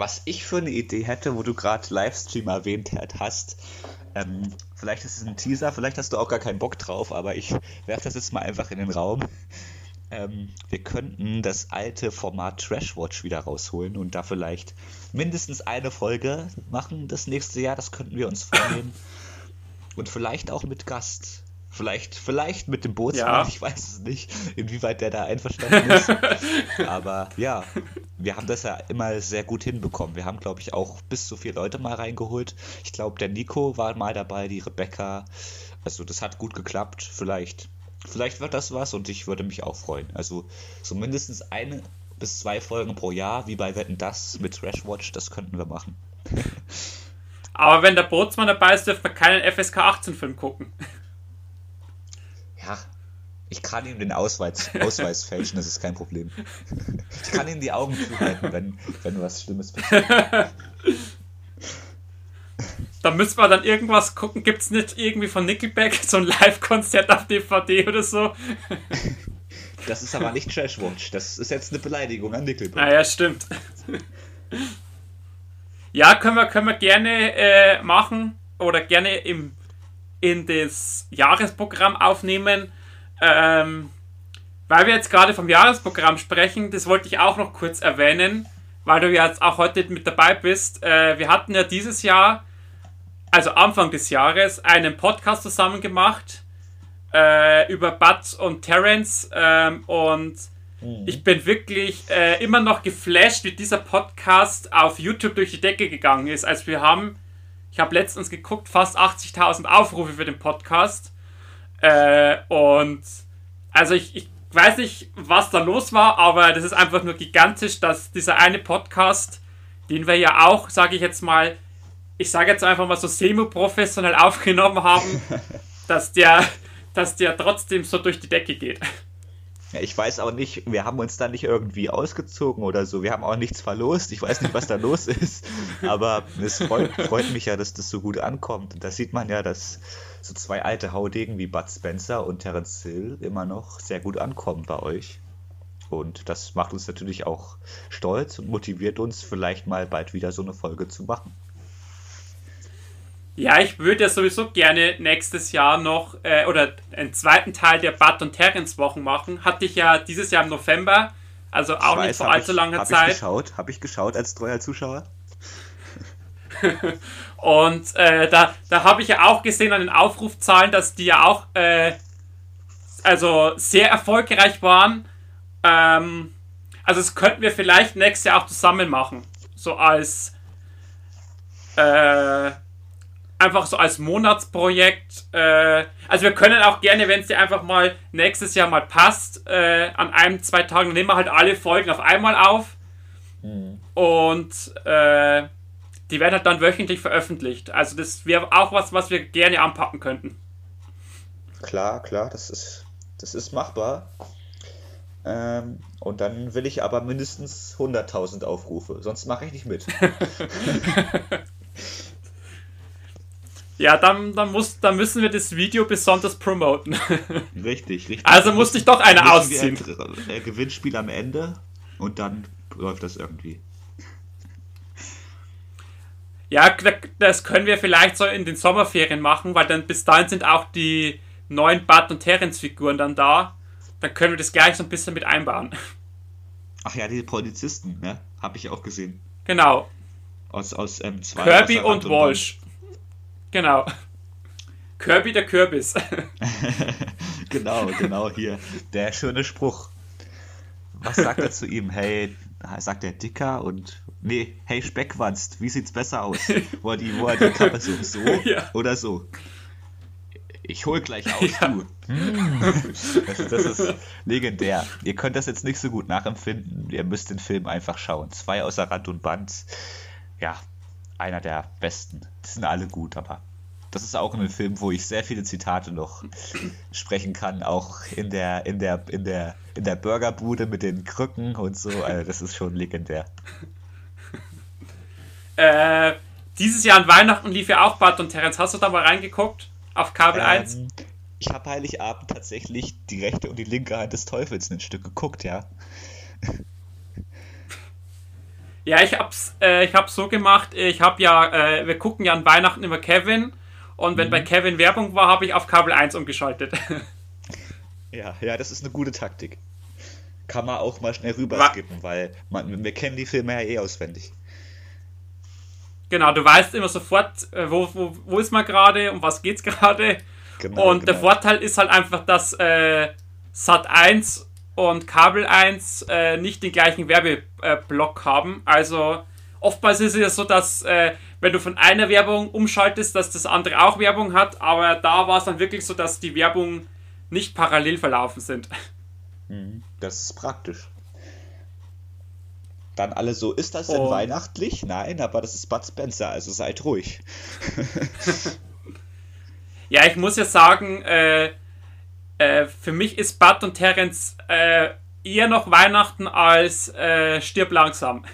Was ich für eine Idee hätte, wo du gerade Livestream erwähnt hast, ähm, vielleicht ist es ein Teaser, vielleicht hast du auch gar keinen Bock drauf, aber ich werfe das jetzt mal einfach in den Raum. Ähm, wir könnten das alte Format Trashwatch wieder rausholen und da vielleicht mindestens eine Folge machen das nächste Jahr. Das könnten wir uns vornehmen. Und vielleicht auch mit Gast. Vielleicht, vielleicht mit dem Bootsmann, ja. ich weiß es nicht, inwieweit der da einverstanden ist. Aber ja, wir haben das ja immer sehr gut hinbekommen. Wir haben, glaube ich, auch bis zu vier Leute mal reingeholt. Ich glaube, der Nico war mal dabei, die Rebecca. Also das hat gut geklappt. Vielleicht, vielleicht wird das was und ich würde mich auch freuen. Also so mindestens eine bis zwei Folgen pro Jahr, wie bei Wetten das mit Trashwatch, das könnten wir machen. Aber wenn der Bootsmann dabei ist, dürfen wir keinen FSK 18 Film gucken. Ja, ich kann ihm den Ausweis, Ausweis fälschen, das ist kein Problem. Ich kann ihm die Augen zuhalten, wenn, wenn was Schlimmes passiert. Da müssen wir dann irgendwas gucken. Gibt es nicht irgendwie von Nickelback so ein Live-Konzert auf DVD oder so? Das ist aber nicht Trashwatch. Das ist jetzt eine Beleidigung an Nickelback. Ah ja, stimmt. Ja, können wir, können wir gerne äh, machen oder gerne im in das Jahresprogramm aufnehmen. Ähm, weil wir jetzt gerade vom Jahresprogramm sprechen, das wollte ich auch noch kurz erwähnen, weil du ja jetzt auch heute mit dabei bist. Äh, wir hatten ja dieses Jahr, also Anfang des Jahres, einen Podcast zusammen gemacht äh, über Bud und Terence ähm, und mhm. ich bin wirklich äh, immer noch geflasht, wie dieser Podcast auf YouTube durch die Decke gegangen ist. Also wir haben ich habe letztens geguckt, fast 80.000 Aufrufe für den Podcast. Äh, und also ich, ich weiß nicht, was da los war, aber das ist einfach nur gigantisch, dass dieser eine Podcast, den wir ja auch, sage ich jetzt mal, ich sage jetzt einfach mal so semi-professionell aufgenommen haben, dass der, dass der trotzdem so durch die Decke geht. Ja, ich weiß auch nicht, wir haben uns da nicht irgendwie ausgezogen oder so. Wir haben auch nichts verlost. Ich weiß nicht, was da los ist. Aber es freut, freut, mich ja, dass das so gut ankommt. Und da sieht man ja, dass so zwei alte Haudegen wie Bud Spencer und Terence Hill immer noch sehr gut ankommen bei euch. Und das macht uns natürlich auch stolz und motiviert uns, vielleicht mal bald wieder so eine Folge zu machen. Ja, ich würde ja sowieso gerne nächstes Jahr noch äh, oder einen zweiten Teil der Bud und Terence Wochen machen. Hatte ich ja dieses Jahr im November, also auch weiß, nicht vor allzu ich, langer hab Zeit. Habe ich geschaut, habe ich geschaut als treuer Zuschauer. und äh, da, da habe ich ja auch gesehen an den Aufrufzahlen, dass die ja auch äh, also sehr erfolgreich waren. Ähm, also das könnten wir vielleicht nächstes Jahr auch zusammen machen. So als äh, einfach so als Monatsprojekt. Äh, also wir können auch gerne, wenn es dir einfach mal nächstes Jahr mal passt, äh, an einem, zwei Tagen nehmen wir halt alle Folgen auf einmal auf. Mhm. Und äh, die werden halt dann wöchentlich veröffentlicht. Also das wäre auch was, was wir gerne anpacken könnten. Klar, klar, das ist, das ist machbar. Ähm, und dann will ich aber mindestens 100.000 Aufrufe, sonst mache ich nicht mit. ja, dann, dann, muss, dann müssen wir das Video besonders promoten. richtig, richtig. Also musste ich doch eine ausziehen. Ein äh, Gewinnspiel am Ende und dann läuft das irgendwie. Ja, das können wir vielleicht so in den Sommerferien machen, weil dann bis dahin sind auch die neuen Bud und Terence Figuren dann da dann können wir das gleich so ein bisschen mit einbauen. Ach ja, die Polizisten, ne? Hab ich auch gesehen. Genau. Aus, aus ähm, zwei Kirby und Walsh. Genau. Kirby der Kürbis. genau, genau hier. Der schöne Spruch. Was sagt er zu ihm? Hey, sagt er dicker und. Nee, hey Speckwanst, wie sieht's besser aus? Wo er die, wo er die Kappe so, so ja. oder so? Ich hol gleich aus, ja. du. Das, das, ist legendär. Ihr könnt das jetzt nicht so gut nachempfinden. Ihr müsst den Film einfach schauen. Zwei außer Rand und Band. Ja, einer der besten. Die sind alle gut, aber das ist auch ein Film, wo ich sehr viele Zitate noch sprechen kann, auch in der, in der, in der, in der Burgerbude mit den Krücken und so. Also das ist schon legendär. Äh, dieses Jahr an Weihnachten lief ja auch Bart und Terence. Hast du da mal reingeguckt? Auf Kabel ähm, 1? Ich habe Heiligabend tatsächlich die rechte und die linke Hand des Teufels ein Stück geguckt, ja. Ja, ich hab's, äh, ich hab's so gemacht, ich hab ja, äh, wir gucken ja an Weihnachten immer Kevin und wenn mhm. bei Kevin Werbung war, habe ich auf Kabel 1 umgeschaltet. ja, ja, das ist eine gute Taktik. Kann man auch mal schnell rüberskippen, weil man, wir kennen die Filme ja eh auswendig. Genau, du weißt immer sofort, äh, wo, wo, wo ist man gerade, um was geht's gerade. Genau, und genau. der Vorteil ist halt einfach, dass äh, Sat 1 und Kabel 1 äh, nicht den gleichen Werbeblock haben. Also oftmals ist es ja so, dass äh, wenn du von einer Werbung umschaltest, dass das andere auch Werbung hat, aber da war es dann wirklich so, dass die Werbung nicht parallel verlaufen sind. Mhm. Das ist praktisch. Dann alle so, ist das denn oh. weihnachtlich? Nein, aber das ist Bud Spencer, also seid ruhig. ja, ich muss ja sagen, äh, äh, für mich ist Bud und Terence äh, eher noch Weihnachten als äh, Stirb langsam.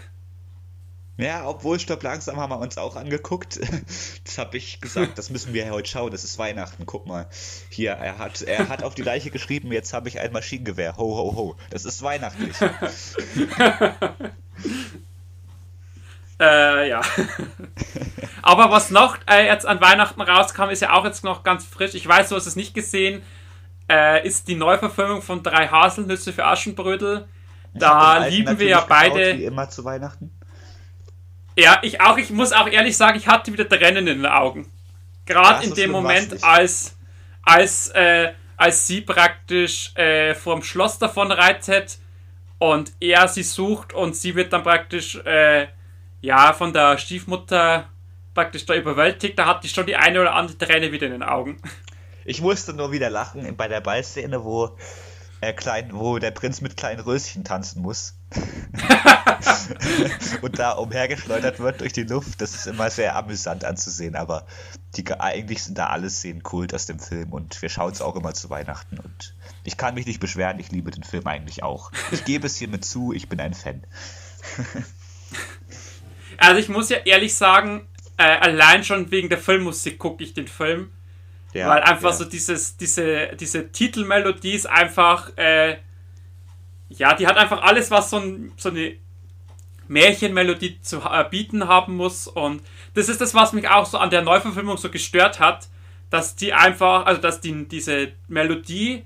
Ja, obwohl Stopp langsam haben wir uns auch angeguckt. Das habe ich gesagt, das müssen wir heute schauen. Das ist Weihnachten. Guck mal. Hier, er hat, er hat auf die Leiche geschrieben, jetzt habe ich ein Maschinengewehr. Ho, ho, ho. Das ist weihnachtlich. äh, ja. Aber was noch äh, jetzt an Weihnachten rauskam, ist ja auch jetzt noch ganz frisch. Ich weiß, du hast es nicht gesehen. Äh, ist die Neuverfilmung von Drei Haselnüsse für Aschenbrödel. Da lieben wir ja beide. Wie immer zu Weihnachten. Ja, ich auch. Ich muss auch ehrlich sagen, ich hatte wieder Tränen in den Augen. Gerade in dem Moment, als, als, äh, als sie praktisch äh, vorm Schloss davon reitet und er sie sucht und sie wird dann praktisch äh, ja von der Stiefmutter praktisch da überwältigt. Da hatte ich schon die eine oder andere Träne wieder in den Augen. Ich musste nur wieder lachen bei der Ballszene, wo äh, klein, wo der Prinz mit kleinen Röschen tanzen muss. und da umhergeschleudert wird durch die Luft. Das ist immer sehr amüsant anzusehen, aber die, eigentlich sind da alle Szenen Kult aus dem Film und wir schauen es auch immer zu Weihnachten und ich kann mich nicht beschweren, ich liebe den Film eigentlich auch. Ich gebe es hiermit zu, ich bin ein Fan. also ich muss ja ehrlich sagen, äh, allein schon wegen der Filmmusik gucke ich den Film. Ja, Weil einfach ja. so dieses, diese, diese Titelmelodie ist einfach, äh, ja, die hat einfach alles, was so, ein, so eine Märchenmelodie zu äh, bieten haben muss. Und das ist das, was mich auch so an der Neuverfilmung so gestört hat, dass die einfach, also dass die, diese Melodie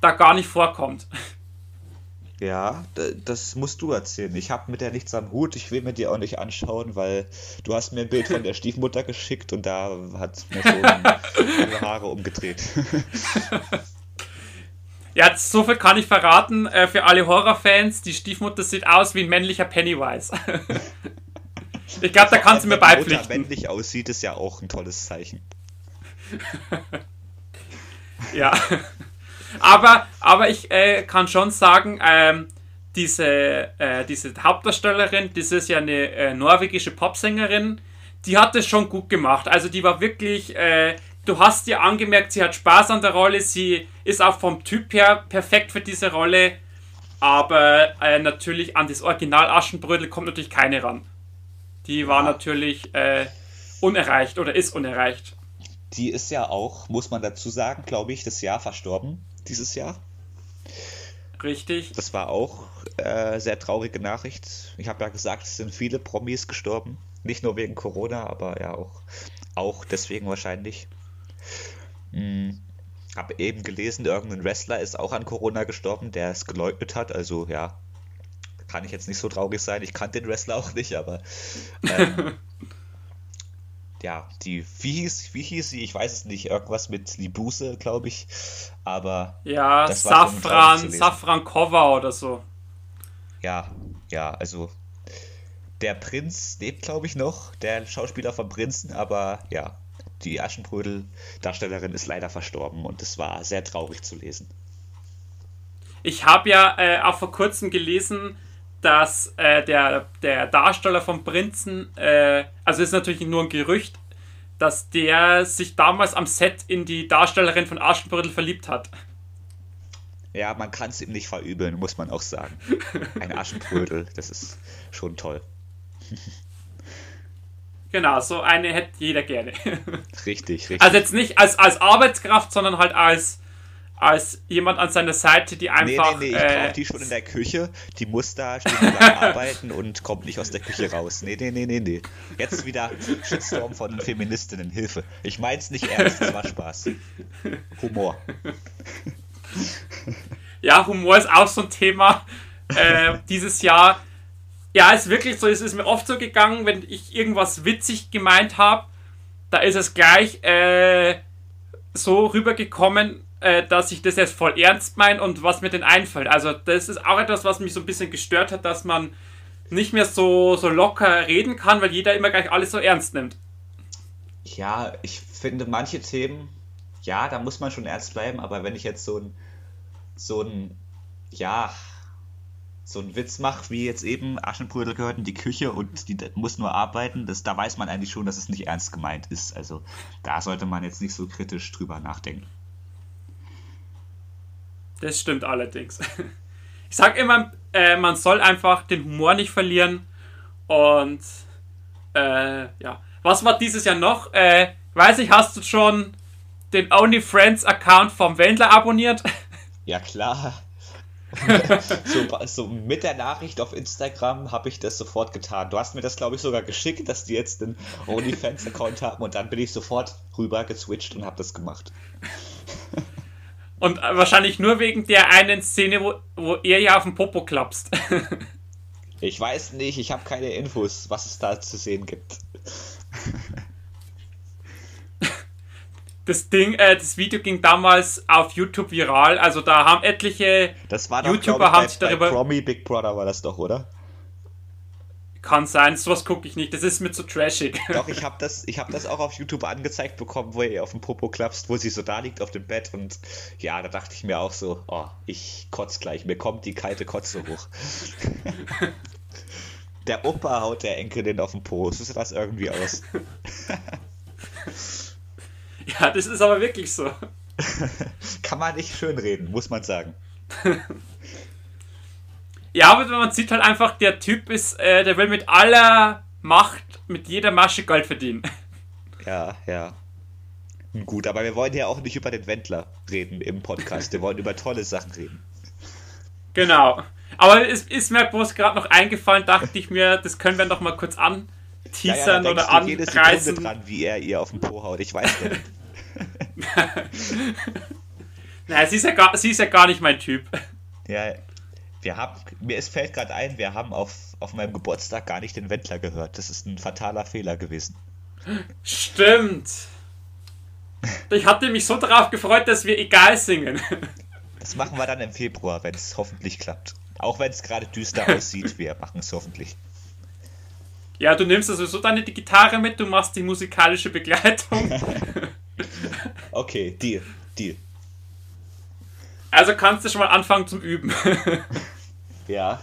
da gar nicht vorkommt. Ja, das musst du erzählen. Ich habe mit der nichts am Hut. Ich will mir die auch nicht anschauen, weil du hast mir ein Bild von der Stiefmutter geschickt und da hat mir schon die Haare umgedreht. Ja, so viel kann ich verraten äh, für alle Horrorfans. Die Stiefmutter sieht aus wie ein männlicher Pennywise. ich glaube, da kannst du mir beipflichten. Wenn männlich aussieht, ist ja auch ein tolles Zeichen. ja. Aber, aber ich äh, kann schon sagen, ähm, diese, äh, diese Hauptdarstellerin, das ist ja eine äh, norwegische Popsängerin, die hat es schon gut gemacht. Also die war wirklich, äh, du hast ihr angemerkt, sie hat Spaß an der Rolle, sie ist auch vom Typ her perfekt für diese Rolle, aber äh, natürlich an das Original Aschenbrödel kommt natürlich keine ran. Die war natürlich äh, unerreicht oder ist unerreicht. Die ist ja auch, muss man dazu sagen, glaube ich, das Jahr verstorben dieses Jahr. Richtig. Das war auch äh, sehr traurige Nachricht. Ich habe ja gesagt, es sind viele Promis gestorben. Nicht nur wegen Corona, aber ja auch, auch deswegen wahrscheinlich. Hm. Habe eben gelesen, irgendein Wrestler ist auch an Corona gestorben, der es geleugnet hat. Also ja, kann ich jetzt nicht so traurig sein. Ich kannte den Wrestler auch nicht, aber ähm, ja, die, wie hieß, wie hieß sie? Ich weiß es nicht, irgendwas mit Libuse, glaube ich. Aber. Ja, Safran, Safran Cover oder so. Ja, ja, also. Der Prinz lebt, glaube ich, noch, der Schauspieler vom Prinzen, aber ja, die Aschenbrödel-Darstellerin ist leider verstorben und es war sehr traurig zu lesen. Ich habe ja äh, auch vor kurzem gelesen, dass äh, der, der Darsteller vom Prinzen, äh, also ist natürlich nur ein Gerücht, dass der sich damals am Set in die Darstellerin von Aschenbrödel verliebt hat. Ja, man kann es ihm nicht verübeln, muss man auch sagen. Ein Aschenbrödel, das ist schon toll. Genau, so eine hätte jeder gerne. Richtig, richtig. Also jetzt nicht als, als Arbeitskraft, sondern halt als als jemand an seiner Seite, die einfach. Nee, nee, nee, ich äh, brauche die schon in der Küche. Die muss da stundenlang arbeiten und kommt nicht aus der Küche raus. Nee, nee, nee, nee, nee. Jetzt wieder Shitstorm von Feministinnen. Hilfe. Ich mein's nicht ernst, das war Spaß. Humor. Ja, Humor ist auch so ein Thema äh, dieses Jahr. Ja, ist wirklich so, es ist mir oft so gegangen, wenn ich irgendwas witzig gemeint habe, da ist es gleich äh, so rübergekommen, äh, dass ich das jetzt voll ernst meine und was mir denn einfällt. Also das ist auch etwas, was mich so ein bisschen gestört hat, dass man nicht mehr so, so locker reden kann, weil jeder immer gleich alles so ernst nimmt. Ja, ich finde manche Themen, ja, da muss man schon ernst bleiben, aber wenn ich jetzt so ein, so ein, ja, so ein Witz mache, wie jetzt eben Aschenbrödel gehört in die Küche und die muss nur arbeiten, das, da weiß man eigentlich schon, dass es nicht ernst gemeint ist. Also da sollte man jetzt nicht so kritisch drüber nachdenken. Das stimmt allerdings. Ich sag immer, äh, man soll einfach den Humor nicht verlieren. Und äh, ja. Was war dieses Jahr noch? Äh, weiß ich, hast du schon den OnlyFriends-Account vom Wendler abonniert? Ja, klar. so, so, mit der Nachricht auf Instagram habe ich das sofort getan. Du hast mir das, glaube ich, sogar geschickt, dass die jetzt den OnlyFans-Account haben und dann bin ich sofort rüber geswitcht und habe das gemacht. Und wahrscheinlich nur wegen der einen Szene, wo, wo er ja auf dem Popo klappst. ich weiß nicht, ich habe keine Infos, was es da zu sehen gibt. Das Ding, äh, das Video ging damals auf YouTube viral, also da haben etliche das war doch, YouTuber ich, haben sich darüber. Promi Big Brother war das doch, oder? Kann sein, sowas gucke ich nicht. Das ist mir zu trashig. Doch, ich habe das, hab das auch auf YouTube angezeigt bekommen, wo ihr auf dem Popo klappst, wo sie so da liegt auf dem Bett. Und ja, da dachte ich mir auch so, oh, ich kotze gleich. Mir kommt die kalte Kotze hoch. der Opa haut der Enkelin auf den Po. So sieht das irgendwie aus. ja, das ist aber wirklich so. Kann man nicht schönreden, muss man sagen. Ja, aber man sieht halt einfach, der Typ ist, äh, der will mit aller Macht, mit jeder Masche Geld verdienen. Ja, ja. Gut, aber wir wollen ja auch nicht über den Wendler reden im Podcast. Wir wollen über tolle Sachen reden. Genau. Aber es ist mir bloß gerade noch eingefallen, dachte ich mir, das können wir noch mal kurz anteasern ja, ja, oder anreißen. dran, wie er ihr auf den Po haut. Ich weiß nicht. naja, sie ist, ja gar, sie ist ja gar nicht mein Typ. Ja, wir haben, mir ist, fällt gerade ein, wir haben auf, auf meinem Geburtstag gar nicht den Wendler gehört. Das ist ein fataler Fehler gewesen. Stimmt. Ich hatte mich so darauf gefreut, dass wir egal singen. Das machen wir dann im Februar, wenn es hoffentlich klappt. Auch wenn es gerade düster aussieht, wir machen es hoffentlich. Ja, du nimmst also so deine Gitarre mit, du machst die musikalische Begleitung. okay, Deal, Deal. Also kannst du schon mal anfangen zum Üben. ja.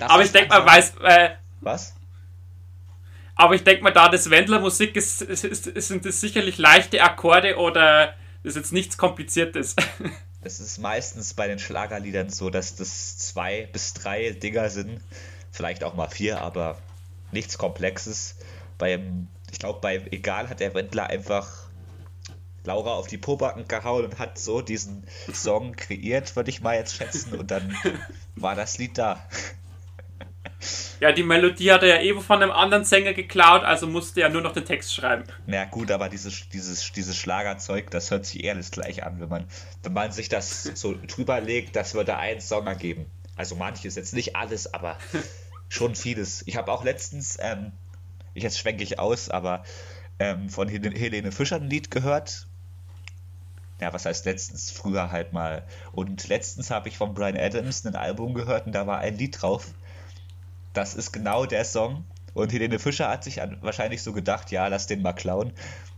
Aber ich denke mal, weiß. Äh, Was? Aber ich denke mal, da das Wendler-Musik ist, ist, ist, sind es sicherlich leichte Akkorde oder ist jetzt nichts Kompliziertes. Es ist meistens bei den Schlagerliedern so, dass das zwei bis drei Dinger sind. Vielleicht auch mal vier, aber nichts Komplexes. Beim, ich glaube, bei Egal hat der Wendler einfach Laura auf die Pobacken gehauen und hat so diesen Song kreiert, würde ich mal jetzt schätzen. Und dann war das Lied da. Ja, die Melodie hat er ja eben von einem anderen Sänger geklaut, also musste er nur noch den Text schreiben. Na gut, aber dieses, dieses, dieses Schlagerzeug, das hört sich alles gleich an, wenn man, wenn man sich das so drüber legt, das würde einen Song ergeben. Also manches, jetzt nicht alles, aber schon vieles. Ich habe auch letztens, ähm, jetzt schwenke ich aus, aber ähm, von Helene Fischer ein Lied gehört. Ja, was heißt letztens? Früher halt mal. Und letztens habe ich von Brian Adams ein Album gehört und da war ein Lied drauf das ist genau der Song. Und Helene Fischer hat sich wahrscheinlich so gedacht, ja, lass den mal klauen.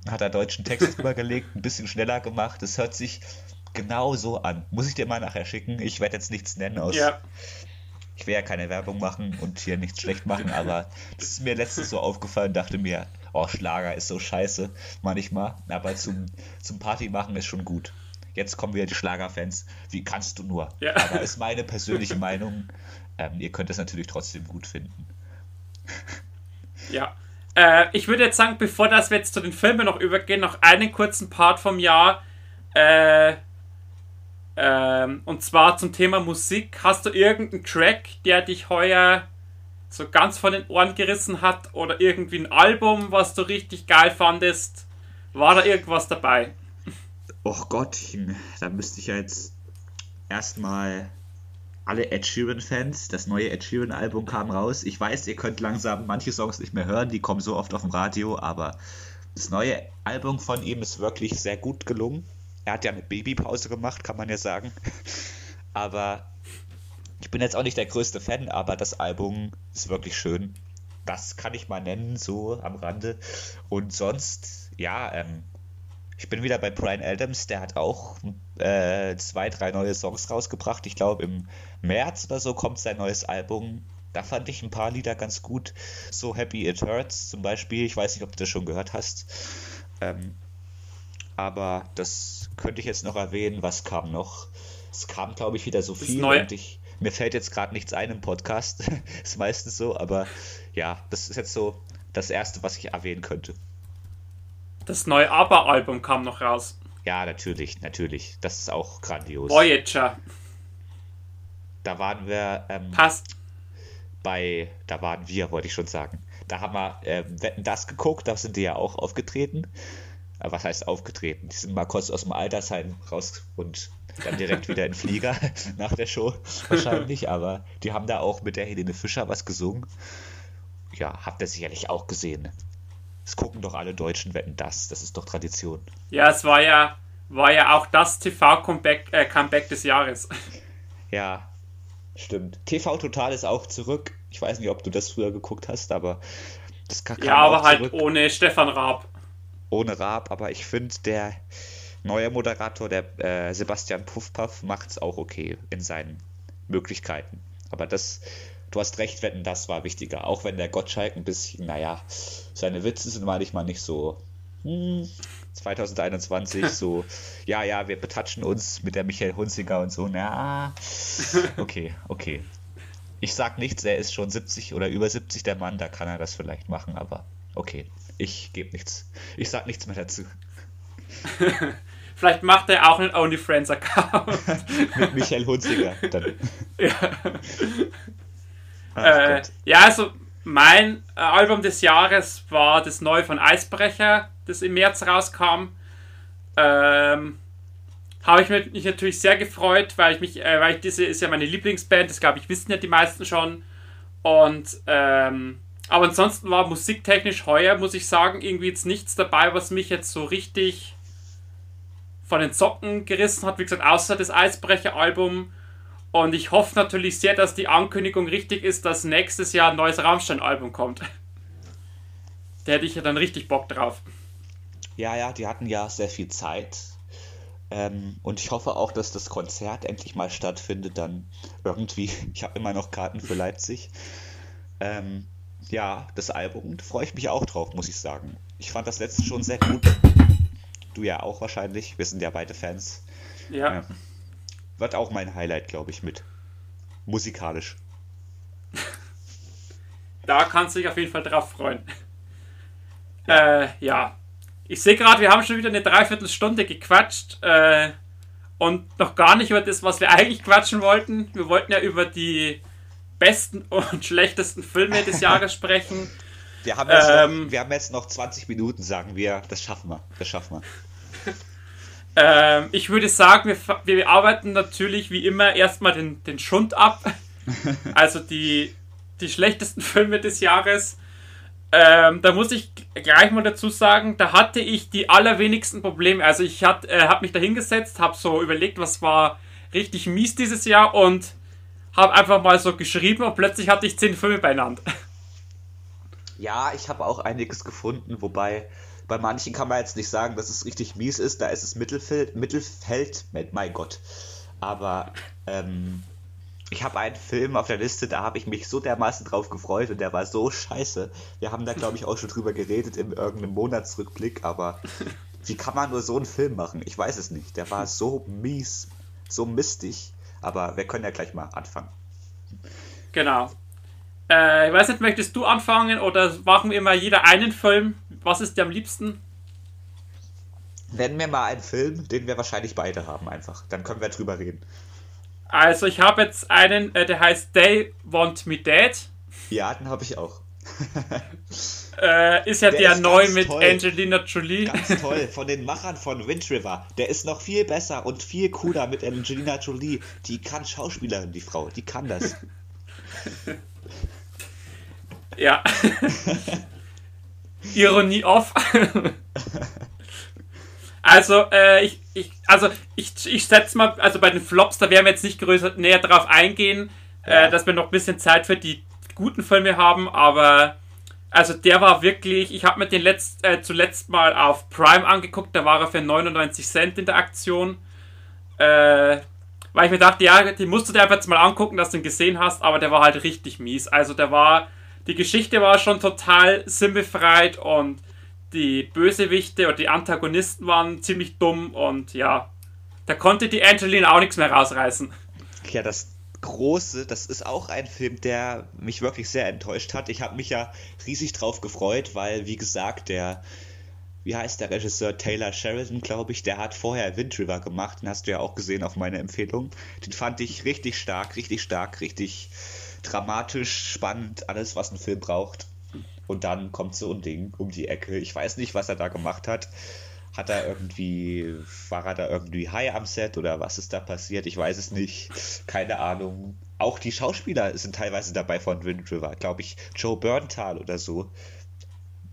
Hat da deutschen Text drüber gelegt, ein bisschen schneller gemacht. Es hört sich genau so an. Muss ich dir mal nachher schicken. Ich werde jetzt nichts nennen aus. Ja. Ich will ja keine Werbung machen und hier nichts schlecht machen, aber das ist mir letztens so aufgefallen, dachte mir, oh, Schlager ist so scheiße manchmal, aber zum, zum Party machen ist schon gut. Jetzt kommen wieder die Schlagerfans. Wie kannst du nur? Ja. Aber ist meine persönliche Meinung. Ähm, ihr könnt es natürlich trotzdem gut finden. Ja. Äh, ich würde jetzt sagen, bevor das wir jetzt zu den Filmen noch übergehen, noch einen kurzen Part vom Jahr. Äh, ähm, und zwar zum Thema Musik. Hast du irgendeinen Track, der dich heuer so ganz von den Ohren gerissen hat? Oder irgendwie ein Album, was du richtig geil fandest? War da irgendwas dabei? Och Gottchen, da müsste ich ja jetzt erstmal alle Ed Sheeran-Fans. Das neue Ed Sheeran-Album kam raus. Ich weiß, ihr könnt langsam manche Songs nicht mehr hören, die kommen so oft auf dem Radio, aber das neue Album von ihm ist wirklich sehr gut gelungen. Er hat ja eine Babypause gemacht, kann man ja sagen. Aber ich bin jetzt auch nicht der größte Fan, aber das Album ist wirklich schön. Das kann ich mal nennen, so am Rande. Und sonst, ja, ähm, ich bin wieder bei Brian Adams, der hat auch äh, zwei, drei neue Songs rausgebracht. Ich glaube, im März oder so kommt sein neues Album. Da fand ich ein paar Lieder ganz gut. So Happy It Hurts zum Beispiel. Ich weiß nicht, ob du das schon gehört hast. Ähm, aber das könnte ich jetzt noch erwähnen. Was kam noch? Es kam, glaube ich, wieder so viel. Und ich, mir fällt jetzt gerade nichts ein im Podcast. ist meistens so. Aber ja, das ist jetzt so das Erste, was ich erwähnen könnte. Das neue ABBA-Album kam noch raus. Ja, natürlich, natürlich. Das ist auch grandios. Voyager. Da waren wir. Ähm, Passt. Bei. Da waren wir, wollte ich schon sagen. Da haben wir äh, Wetten das geguckt, da sind die ja auch aufgetreten. Äh, was heißt aufgetreten? Die sind mal kurz aus dem Altersheim raus und dann direkt wieder in Flieger nach der Show wahrscheinlich. Aber die haben da auch mit der Helene Fischer was gesungen. Ja, habt ihr sicherlich auch gesehen. Es gucken doch alle Deutschen wetten das. Das ist doch Tradition. Ja, es war ja, war ja auch das TV-Comeback äh, Comeback des Jahres. Ja, stimmt. TV Total ist auch zurück. Ich weiß nicht, ob du das früher geguckt hast, aber das kam Ja, aber halt zurück. ohne Stefan Raab. Ohne Raab, aber ich finde, der neue Moderator, der äh, Sebastian Puffpaff, macht es auch okay in seinen Möglichkeiten. Aber das du hast recht, wenn das war wichtiger. Auch wenn der Gottschalk ein bisschen, naja, seine Witze sind manchmal nicht so. Hm, 2021 so, ja, ja, wir betatschen uns mit der Michael Hunziger und so, na, okay, okay. Ich sag nichts, er ist schon 70 oder über 70 der Mann, da kann er das vielleicht machen, aber okay. Ich gebe nichts. Ich sag nichts mehr dazu. Vielleicht macht er auch einen OnlyFriends-Account. Mit Michael Hunziger dann. ja. Äh, ja, also mein äh, Album des Jahres war das neue von Eisbrecher, das im März rauskam. Ähm, habe ich mich natürlich sehr gefreut, weil ich mich, äh, weil ich diese ist ja meine Lieblingsband, das glaube ich wissen ja die meisten schon. Und ähm, aber ansonsten war musiktechnisch heuer, muss ich sagen, irgendwie jetzt nichts dabei, was mich jetzt so richtig von den Socken gerissen hat. Wie gesagt, außer das Eisbrecher-Album. Und ich hoffe natürlich sehr, dass die Ankündigung richtig ist, dass nächstes Jahr ein neues Rammstein-Album kommt. Da hätte ich ja dann richtig Bock drauf. Ja, ja, die hatten ja sehr viel Zeit. Ähm, und ich hoffe auch, dass das Konzert endlich mal stattfindet, dann irgendwie. Ich habe immer noch Karten für Leipzig. Ähm, ja, das Album, da freue ich mich auch drauf, muss ich sagen. Ich fand das letzte schon sehr gut. Du ja auch wahrscheinlich. Wir sind ja beide Fans. Ja. Ähm, wird auch mein Highlight, glaube ich, mit. Musikalisch. da kannst du dich auf jeden Fall drauf freuen. Ja. Äh, ja. Ich sehe gerade, wir haben schon wieder eine Dreiviertelstunde gequatscht. Äh, und noch gar nicht über das, was wir eigentlich quatschen wollten. Wir wollten ja über die besten und schlechtesten Filme des Jahres sprechen. Wir haben, jetzt ähm, noch, wir haben jetzt noch 20 Minuten, sagen wir. Das schaffen wir. Das schaffen wir. ähm, ich würde sagen, wir, wir arbeiten natürlich wie immer erstmal den, den Schund ab. also die, die schlechtesten Filme des Jahres. Ähm, da muss ich gleich mal dazu sagen, da hatte ich die allerwenigsten Probleme. Also ich äh, habe mich da hingesetzt, habe so überlegt, was war richtig mies dieses Jahr und habe einfach mal so geschrieben und plötzlich hatte ich zehn Filme beieinander. Ja, ich habe auch einiges gefunden, wobei bei manchen kann man jetzt nicht sagen, dass es richtig mies ist, da ist es Mittelfeld, Mittelfeld, mein Gott. Aber ähm, ich habe einen Film auf der Liste, da habe ich mich so dermaßen drauf gefreut und der war so scheiße. Wir haben da, glaube ich, auch schon drüber geredet in irgendeinem Monatsrückblick, aber wie kann man nur so einen Film machen? Ich weiß es nicht. Der war so mies, so mistig. Aber wir können ja gleich mal anfangen. Genau. Äh, ich weiß nicht, möchtest du anfangen oder machen wir mal jeder einen Film? Was ist dir am liebsten? Nennen wir mal einen Film, den wir wahrscheinlich beide haben, einfach. Dann können wir drüber reden. Also, ich habe jetzt einen, äh, der heißt They Want Me Dead. Ja, den habe ich auch. äh, ist ja der, der ist neu mit toll. Angelina Jolie. Ganz toll, von den Machern von Wind River. Der ist noch viel besser und viel cooler mit Angelina Jolie. Die kann Schauspielerin, die Frau. Die kann das. ja. Ironie off. also, äh, ich, ich, also ich, ich setze mal, also bei den Flops, da werden wir jetzt nicht größer näher drauf eingehen, äh, ja. äh, dass wir noch ein bisschen Zeit für die guten Filme haben, aber also der war wirklich, ich habe mir den letzt, äh, zuletzt mal auf Prime angeguckt, da war er für 99 Cent in der Aktion. Äh, weil ich mir dachte, ja, den musst du dir einfach jetzt mal angucken, dass du ihn gesehen hast, aber der war halt richtig mies. Also der war, die Geschichte war schon total sinnbefreit und die Bösewichte oder die Antagonisten waren ziemlich dumm und ja, da konnte die Angelina auch nichts mehr rausreißen. Ja, das, große, das ist auch ein Film, der mich wirklich sehr enttäuscht hat. Ich habe mich ja riesig drauf gefreut, weil, wie gesagt, der, wie heißt der Regisseur Taylor Sheridan, glaube ich, der hat vorher Wind River gemacht, den hast du ja auch gesehen auf meine Empfehlung. Den fand ich richtig stark, richtig stark, richtig dramatisch, spannend, alles, was ein Film braucht. Und dann kommt so ein Ding um die Ecke. Ich weiß nicht, was er da gemacht hat. Hat er irgendwie, war er da irgendwie high am Set oder was ist da passiert? Ich weiß es nicht. Keine Ahnung. Auch die Schauspieler sind teilweise dabei von Wind River. Glaube ich, Joe Berntal oder so.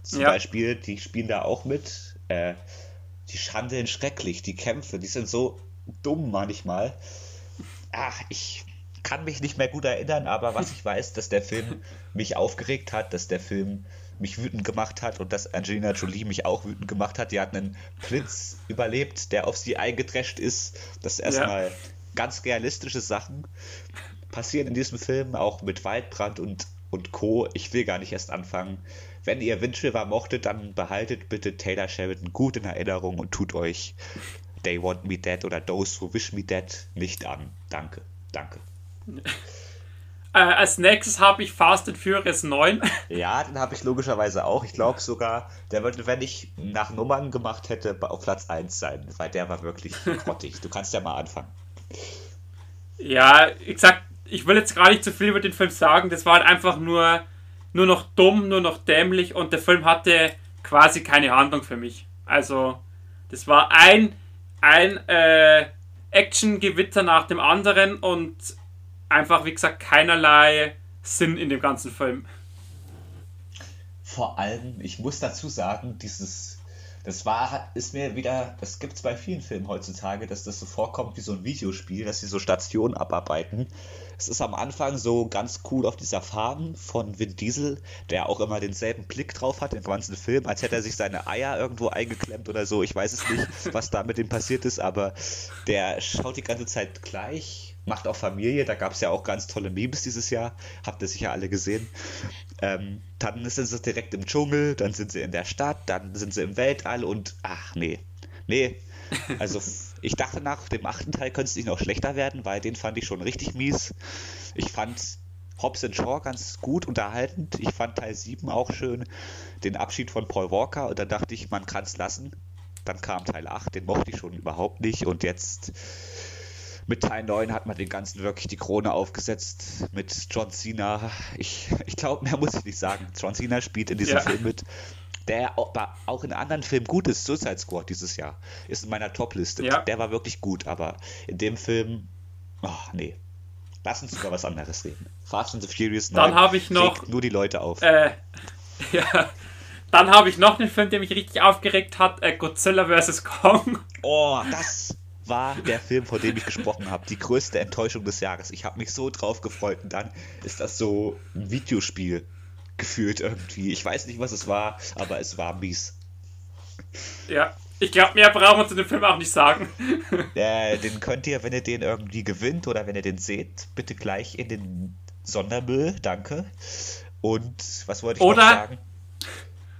Zum ja. Beispiel, die spielen da auch mit. Äh, die Schande schrecklich, die Kämpfe, die sind so dumm manchmal. Ach, ich kann mich nicht mehr gut erinnern, aber was ich weiß, dass der Film mich aufgeregt hat, dass der Film mich wütend gemacht hat und dass Angelina Jolie mich auch wütend gemacht hat. Die hat einen Blitz überlebt, der auf sie eingedrescht ist. Das ist erstmal ja. ganz realistische Sachen passieren in diesem Film, auch mit Waldbrand und, und Co. Ich will gar nicht erst anfangen. Wenn ihr Wind River mochtet, dann behaltet bitte Taylor Sheridan gut in Erinnerung und tut euch They Want Me Dead oder Those Who Wish Me Dead nicht an. Danke, danke. Äh, als nächstes habe ich Fast and Furious 9. Ja, den habe ich logischerweise auch. Ich glaube sogar, der würde, wenn ich nach Nummern gemacht hätte, auf Platz 1 sein, weil der war wirklich grottig. Du kannst ja mal anfangen. Ja, ich sag, ich will jetzt gar nicht zu viel über den Film sagen. Das war halt einfach nur, nur noch dumm, nur noch dämlich und der Film hatte quasi keine Handlung für mich. Also, das war ein, ein äh, Action-Gewitter nach dem anderen und einfach, wie gesagt, keinerlei Sinn in dem ganzen Film. Vor allem, ich muss dazu sagen, dieses, das war, ist mir wieder, das gibt es bei vielen Filmen heutzutage, dass das so vorkommt wie so ein Videospiel, dass sie so Stationen abarbeiten. Es ist am Anfang so ganz cool auf dieser Farben von Vin Diesel, der auch immer denselben Blick drauf hat im ganzen Film, als hätte er sich seine Eier irgendwo eingeklemmt oder so. Ich weiß es nicht, was da mit ihm passiert ist, aber der schaut die ganze Zeit gleich macht auch Familie. Da gab es ja auch ganz tolle Memes dieses Jahr. Habt ihr sicher alle gesehen. Ähm, dann sind sie direkt im Dschungel, dann sind sie in der Stadt, dann sind sie im Weltall und ach nee. Nee. Also ich dachte nach dem achten Teil könnte es nicht noch schlechter werden, weil den fand ich schon richtig mies. Ich fand Hobbs Shaw ganz gut unterhaltend. Ich fand Teil 7 auch schön. Den Abschied von Paul Walker und dann dachte ich, man kann es lassen. Dann kam Teil 8, den mochte ich schon überhaupt nicht und jetzt mit Teil 9 hat man den ganzen wirklich die Krone aufgesetzt mit John Cena. Ich, ich glaube, mehr muss ich nicht sagen. John Cena spielt in diesem ja. Film mit. Der auch in anderen Filmen gut ist. Suicide Squad dieses Jahr ist in meiner Top-Liste. Ja. Der war wirklich gut, aber in dem Film, oh, nee. Lass uns über was anderes reden. Fast and the Furious 9. Dann habe ich noch. Nur die Leute auf. Äh, ja. Dann habe ich noch einen Film, der mich richtig aufgeregt hat: äh, Godzilla vs. Kong. Oh, das war der Film, von dem ich gesprochen habe. Die größte Enttäuschung des Jahres. Ich habe mich so drauf gefreut und dann ist das so ein Videospiel gefühlt irgendwie. Ich weiß nicht, was es war, aber es war mies. Ja, ich glaube, mehr brauchen wir zu dem Film auch nicht sagen. Äh, den könnt ihr, wenn ihr den irgendwie gewinnt oder wenn ihr den seht, bitte gleich in den Sondermüll. Danke. Und was wollte ich oder noch sagen?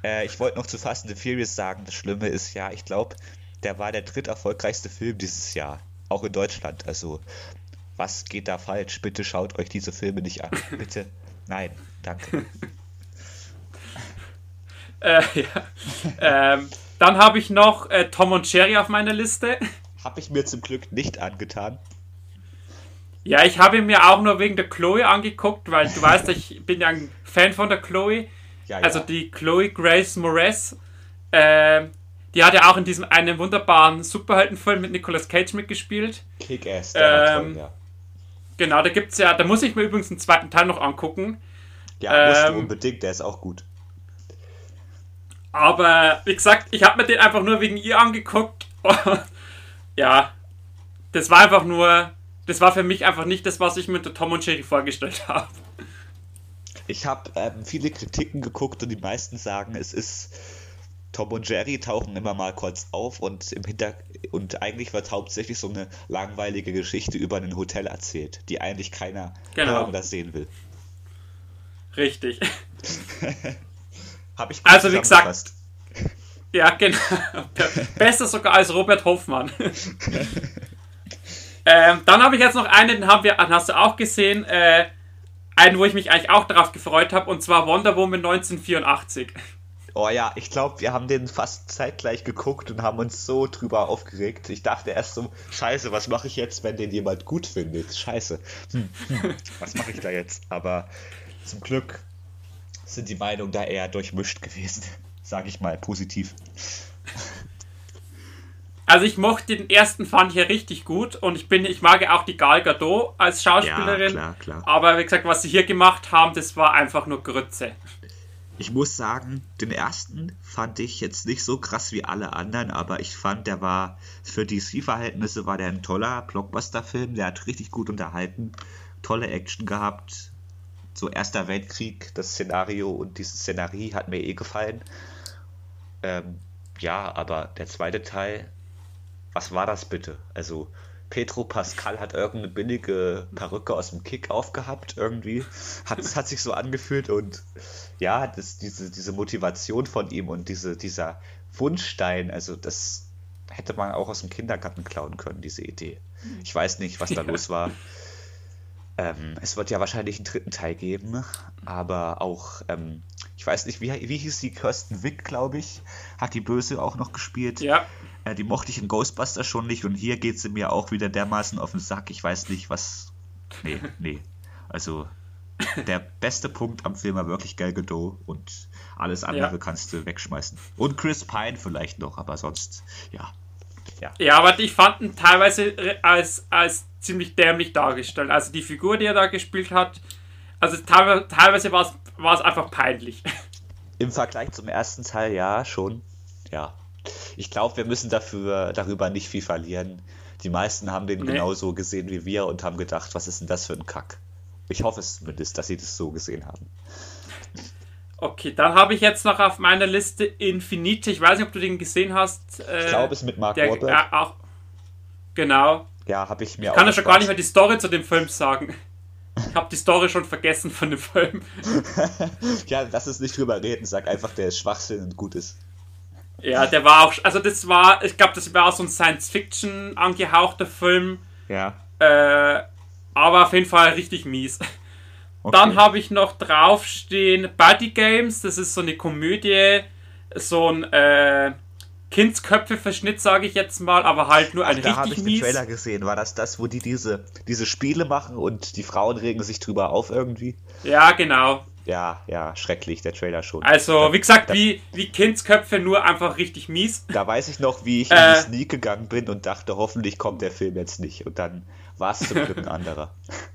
Äh, ich wollte noch zu Fast and the Furious sagen, das Schlimme ist ja, ich glaube, der war der dritt erfolgreichste Film dieses Jahr. Auch in Deutschland. Also, was geht da falsch? Bitte schaut euch diese Filme nicht an. Bitte. Nein, danke. äh, ja. ähm, dann habe ich noch äh, Tom und Jerry auf meiner Liste. Habe ich mir zum Glück nicht angetan. Ja, ich habe ihn mir auch nur wegen der Chloe angeguckt, weil du weißt, ich bin ja ein Fan von der Chloe. Ja, ja. Also die Chloe Grace Moretz. Ähm, die hat ja auch in diesem einen wunderbaren Superheldenfilm mit Nicolas Cage mitgespielt. Kick-Ass, der ähm, toll, ja. Genau, da gibt's ja, da muss ich mir übrigens einen zweiten Teil noch angucken. Ja, musst ähm, du unbedingt, der ist auch gut. Aber wie gesagt, ich habe mir den einfach nur wegen ihr angeguckt. ja, das war einfach nur, das war für mich einfach nicht das, was ich mit der Tom und Jerry vorgestellt habe. Ich habe ähm, viele Kritiken geguckt und die meisten sagen, es ist Tom und Jerry tauchen immer mal kurz auf und im Hinter und eigentlich wird hauptsächlich so eine langweilige Geschichte über ein Hotel erzählt, die eigentlich keiner genau. das sehen will. Richtig. Habe ich gut Also wie gesagt. Ja, genau. Besser sogar als Robert Hoffmann. ähm, dann habe ich jetzt noch einen, den haben wir, hast du auch gesehen, äh, einen, wo ich mich eigentlich auch darauf gefreut habe, und zwar Wonder Woman 1984. Oh ja, ich glaube, wir haben den fast zeitgleich geguckt und haben uns so drüber aufgeregt. Ich dachte erst so, scheiße, was mache ich jetzt, wenn den jemand gut findet? Scheiße. Hm, hm, was mache ich da jetzt? Aber zum Glück sind die Meinungen da eher durchmischt gewesen. Sage ich mal positiv. Also ich mochte den ersten, fand ich ja richtig gut und ich bin, ich mag ja auch die Gal Gadot als Schauspielerin. Ja, klar, klar. Aber wie gesagt, was sie hier gemacht haben, das war einfach nur Grütze. Ich muss sagen, den ersten fand ich jetzt nicht so krass wie alle anderen, aber ich fand, der war für DC-Verhältnisse war der ein toller Blockbuster-Film. Der hat richtig gut unterhalten, tolle Action gehabt. So Erster Weltkrieg, das Szenario und diese Szenerie hat mir eh gefallen. Ähm, ja, aber der zweite Teil, was war das bitte? Also Petro Pascal hat irgendeine billige Perücke aus dem Kick aufgehabt, irgendwie. Hat, es hat sich so angefühlt und ja, das, diese, diese Motivation von ihm und diese, dieser Wunschstein, also das hätte man auch aus dem Kindergarten klauen können, diese Idee. Ich weiß nicht, was da ja. los war. Ähm, es wird ja wahrscheinlich einen dritten Teil geben, aber auch, ähm, ich weiß nicht, wie, wie hieß die Kirsten Wick, glaube ich, hat die Böse auch noch gespielt. Ja. Äh, die mochte ich in Ghostbusters schon nicht und hier geht sie mir auch wieder dermaßen auf den Sack. Ich weiß nicht, was. Nee, nee. Also, der beste Punkt am Film war wirklich Gal Gadot und alles andere ja. kannst du wegschmeißen. Und Chris Pine vielleicht noch, aber sonst, ja. Ja, ja aber ich fand ihn teilweise als, als ziemlich dämlich dargestellt. Also die Figur, die er da gespielt hat, also teilweise, teilweise war es einfach peinlich. Im Vergleich zum ersten Teil, ja, schon. Ja. Ich glaube, wir müssen dafür, darüber nicht viel verlieren. Die meisten haben den nee. genauso gesehen wie wir und haben gedacht, was ist denn das für ein Kack? Ich hoffe es zumindest, dass sie das so gesehen haben. Okay, dann habe ich jetzt noch auf meiner Liste Infinite. Ich weiß nicht, ob du den gesehen hast. Äh, ich glaube, es mit Mark der, Wahlberg. Äh, auch, genau. Ja, habe ich mir ich auch. kann ja schon gar nicht mehr die Story zu dem Film sagen. Ich habe die Story schon vergessen von dem Film. ja, lass uns nicht drüber reden. Sag einfach, der ist Schwachsinn und gut ist. Ja, der war auch. Also, das war. Ich glaube, das war auch so ein Science-Fiction angehauchter Film. Ja. Äh, aber auf jeden Fall richtig mies. Okay. Dann habe ich noch draufstehen Buddy Games. Das ist so eine Komödie. So ein. Äh, Kindsköpfe-Verschnitt, sage ich jetzt mal, aber halt nur ein Ach, da richtig ich mies. den Trailer gesehen. War das das, wo die diese, diese Spiele machen und die Frauen regen sich drüber auf irgendwie? Ja, genau. Ja, ja, schrecklich, der Trailer schon. Also, da, wie gesagt, da, wie, wie Kindsköpfe, nur einfach richtig mies. Da weiß ich noch, wie ich äh, in die Sneak gegangen bin und dachte, hoffentlich kommt der Film jetzt nicht. Und dann war es zum Glück ein anderer.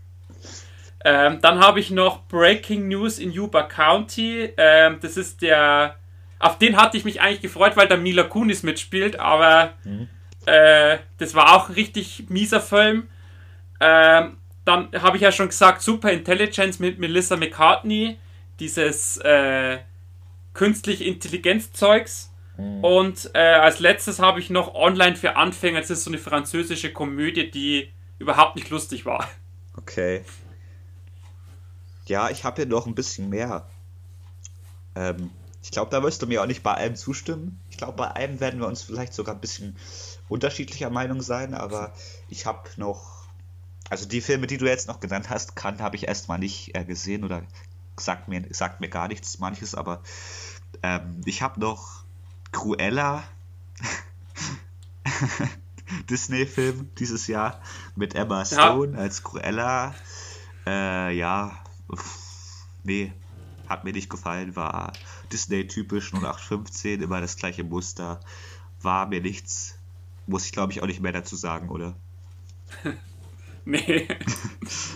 Ähm, dann habe ich noch Breaking News in Yuba County. Ähm, das ist der auf den hatte ich mich eigentlich gefreut, weil da Mila Kunis mitspielt, aber mhm. äh, das war auch ein richtig mieser Film. Ähm, dann habe ich ja schon gesagt, Super Intelligence mit Melissa McCartney, dieses äh, künstliche Intelligenzzeugs. Mhm. Und äh, als letztes habe ich noch Online für Anfänger, das ist so eine französische Komödie, die überhaupt nicht lustig war. Okay. Ja, ich habe hier noch ein bisschen mehr. Ähm, ich glaube, da wirst du mir auch nicht bei allem zustimmen. Ich glaube, bei einem werden wir uns vielleicht sogar ein bisschen unterschiedlicher Meinung sein, aber ich habe noch. Also die Filme, die du jetzt noch genannt hast, kann, habe ich erstmal nicht äh, gesehen oder sagt mir, sagt mir gar nichts, manches, aber ähm, ich habe noch Cruella, Disney-Film dieses Jahr mit Emma Stone ja. als Cruella. Äh, ja, nee, hat mir nicht gefallen, war Disney-typisch 0815, immer das gleiche Muster. War mir nichts. Muss ich, glaube ich, auch nicht mehr dazu sagen, oder? nee.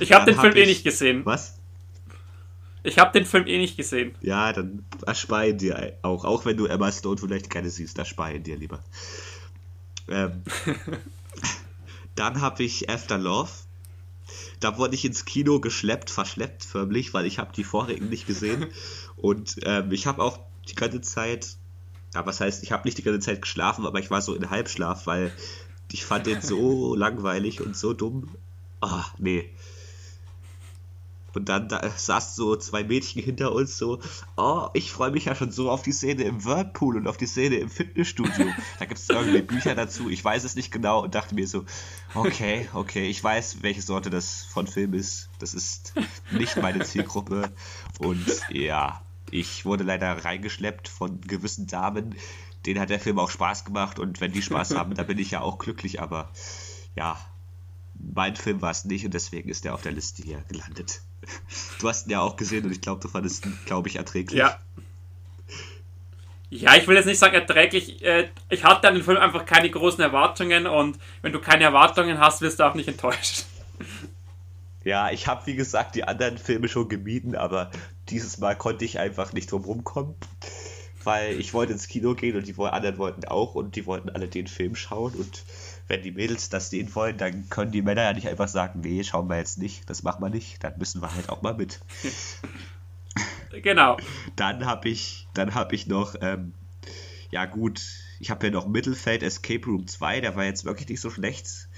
Ich habe den Film hab eh nicht gesehen. Was? Ich habe den Film eh nicht gesehen. Ja, dann erspeien dir auch. Auch wenn du Emma Stone vielleicht keine siehst, erspeien dir lieber. Ähm, dann habe ich After Love. Da wurde ich ins Kino geschleppt, verschleppt förmlich, weil ich habe die vorigen nicht gesehen. Und ähm, ich habe auch die ganze Zeit, ja, was heißt, ich habe nicht die ganze Zeit geschlafen, aber ich war so in Halbschlaf, weil ich fand den so langweilig und so dumm. Ah, oh, nee. Und dann da saß so zwei Mädchen hinter uns so, oh, ich freue mich ja schon so auf die Szene im Whirlpool und auf die Szene im Fitnessstudio. Da gibt es irgendwie Bücher dazu, ich weiß es nicht genau und dachte mir so, okay, okay, ich weiß, welche Sorte das von Film ist. Das ist nicht meine Zielgruppe. Und ja, ich wurde leider reingeschleppt von gewissen Damen. Denen hat der Film auch Spaß gemacht und wenn die Spaß haben, dann bin ich ja auch glücklich, aber ja, mein Film war es nicht und deswegen ist er auf der Liste hier gelandet. Du hast ihn ja auch gesehen und ich glaube, du fandest ihn, glaube ich, erträglich. Ja. Ja, ich will jetzt nicht sagen erträglich. Äh, ich hatte an den Film einfach keine großen Erwartungen und wenn du keine Erwartungen hast, wirst du auch nicht enttäuscht. Ja, ich habe wie gesagt die anderen Filme schon gemieden, aber dieses Mal konnte ich einfach nicht drum rumkommen, weil ich wollte ins Kino gehen und die anderen wollten auch und die wollten alle den Film schauen und wenn die Mädels das sehen wollen, dann können die Männer ja nicht einfach sagen, nee, schauen wir jetzt nicht, das machen wir nicht, dann müssen wir halt auch mal mit. Genau. Dann habe ich, dann habe ich noch, ähm, ja gut, ich habe ja noch Mittelfeld Escape Room 2, der war jetzt wirklich nicht so schlecht.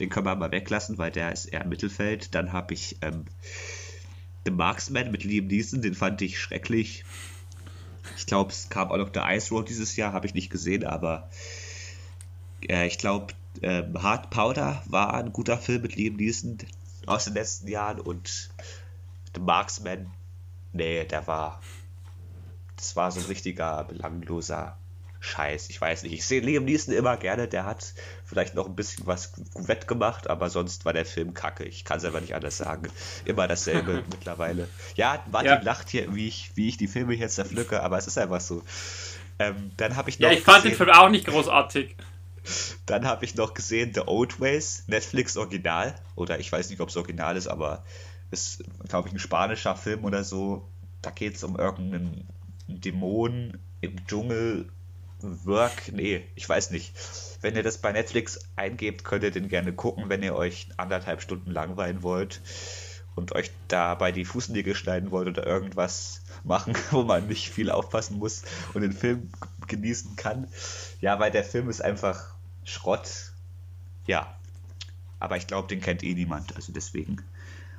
Den können wir mal weglassen, weil der ist eher Mittelfeld. Dann habe ich ähm, The Marksman mit Liam Neeson, den fand ich schrecklich. Ich glaube, es kam auch noch The Ice Road dieses Jahr, habe ich nicht gesehen, aber äh, ich glaube, äh, Hard Powder war ein guter Film mit Liam Neeson. aus den letzten Jahren und The Marksman, nee, der war, das war so ein richtiger belangloser Scheiß. Ich weiß nicht. Ich sehe Liam Neeson immer gerne. Der hat vielleicht noch ein bisschen was wettgemacht, aber sonst war der Film kacke. Ich kann es einfach nicht anders sagen. Immer dasselbe mittlerweile. Ja, Martin ja. lacht hier, wie ich, wie ich die Filme jetzt zerpflücke, aber es ist einfach so. Ähm, dann habe ich noch. Ja, ich fand gesehen, den Film auch nicht großartig. Dann habe ich noch gesehen The Old Ways, Netflix Original. Oder ich weiß nicht, ob es Original ist, aber ist, glaube ich, ein spanischer Film oder so. Da geht es um irgendeinen Dämon im Dschungel Work, nee, ich weiß nicht. Wenn ihr das bei Netflix eingebt, könnt ihr den gerne gucken, wenn ihr euch anderthalb Stunden langweilen wollt und euch dabei die Fußnägel schneiden wollt oder irgendwas machen, wo man nicht viel aufpassen muss und den Film genießen kann. Ja, weil der Film ist einfach Schrott. Ja. Aber ich glaube, den kennt eh niemand, also deswegen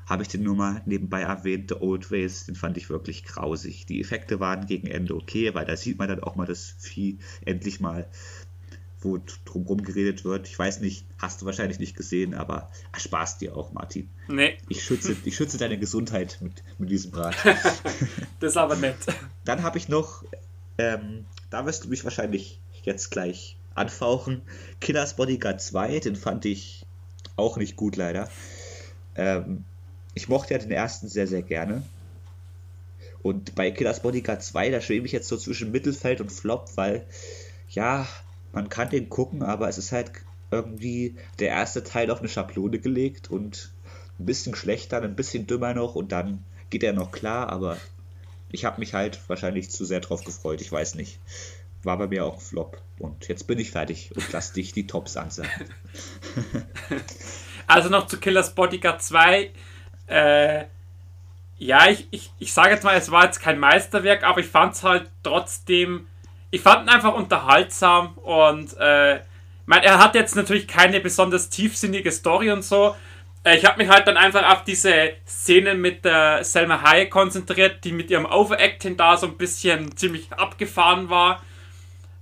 habe ich den nur mal nebenbei erwähnt, The Old Ways, den fand ich wirklich grausig. Die Effekte waren gegen Ende okay, weil da sieht man dann auch mal das Vieh endlich mal, wo drumherum geredet wird. Ich weiß nicht, hast du wahrscheinlich nicht gesehen, aber Spaß dir auch, Martin. Nee. Ich schütze, ich schütze deine Gesundheit mit, mit diesem Rat. das ist aber nett. Dann habe ich noch, ähm, da wirst du mich wahrscheinlich jetzt gleich anfauchen, Killers Bodyguard 2, den fand ich auch nicht gut leider. Ähm, ich mochte ja den ersten sehr, sehr gerne. Und bei Killers Bodyguard 2, da schwebe ich jetzt so zwischen Mittelfeld und Flop, weil, ja, man kann den gucken, aber es ist halt irgendwie der erste Teil auf eine Schablone gelegt und ein bisschen schlechter, ein bisschen dümmer noch und dann geht er noch klar, aber ich habe mich halt wahrscheinlich zu sehr drauf gefreut, ich weiß nicht. War bei mir auch ein Flop. Und jetzt bin ich fertig und lass dich die Tops ansagen. Also noch zu Killers Bodyguard 2 äh, ja, ich, ich, ich sage jetzt mal, es war jetzt kein Meisterwerk, aber ich fand es halt trotzdem, ich fand ihn einfach unterhaltsam und äh, mein, er hat jetzt natürlich keine besonders tiefsinnige Story und so. Äh, ich habe mich halt dann einfach auf diese Szenen mit der Selma Hayek konzentriert, die mit ihrem Overacting da so ein bisschen ziemlich abgefahren war.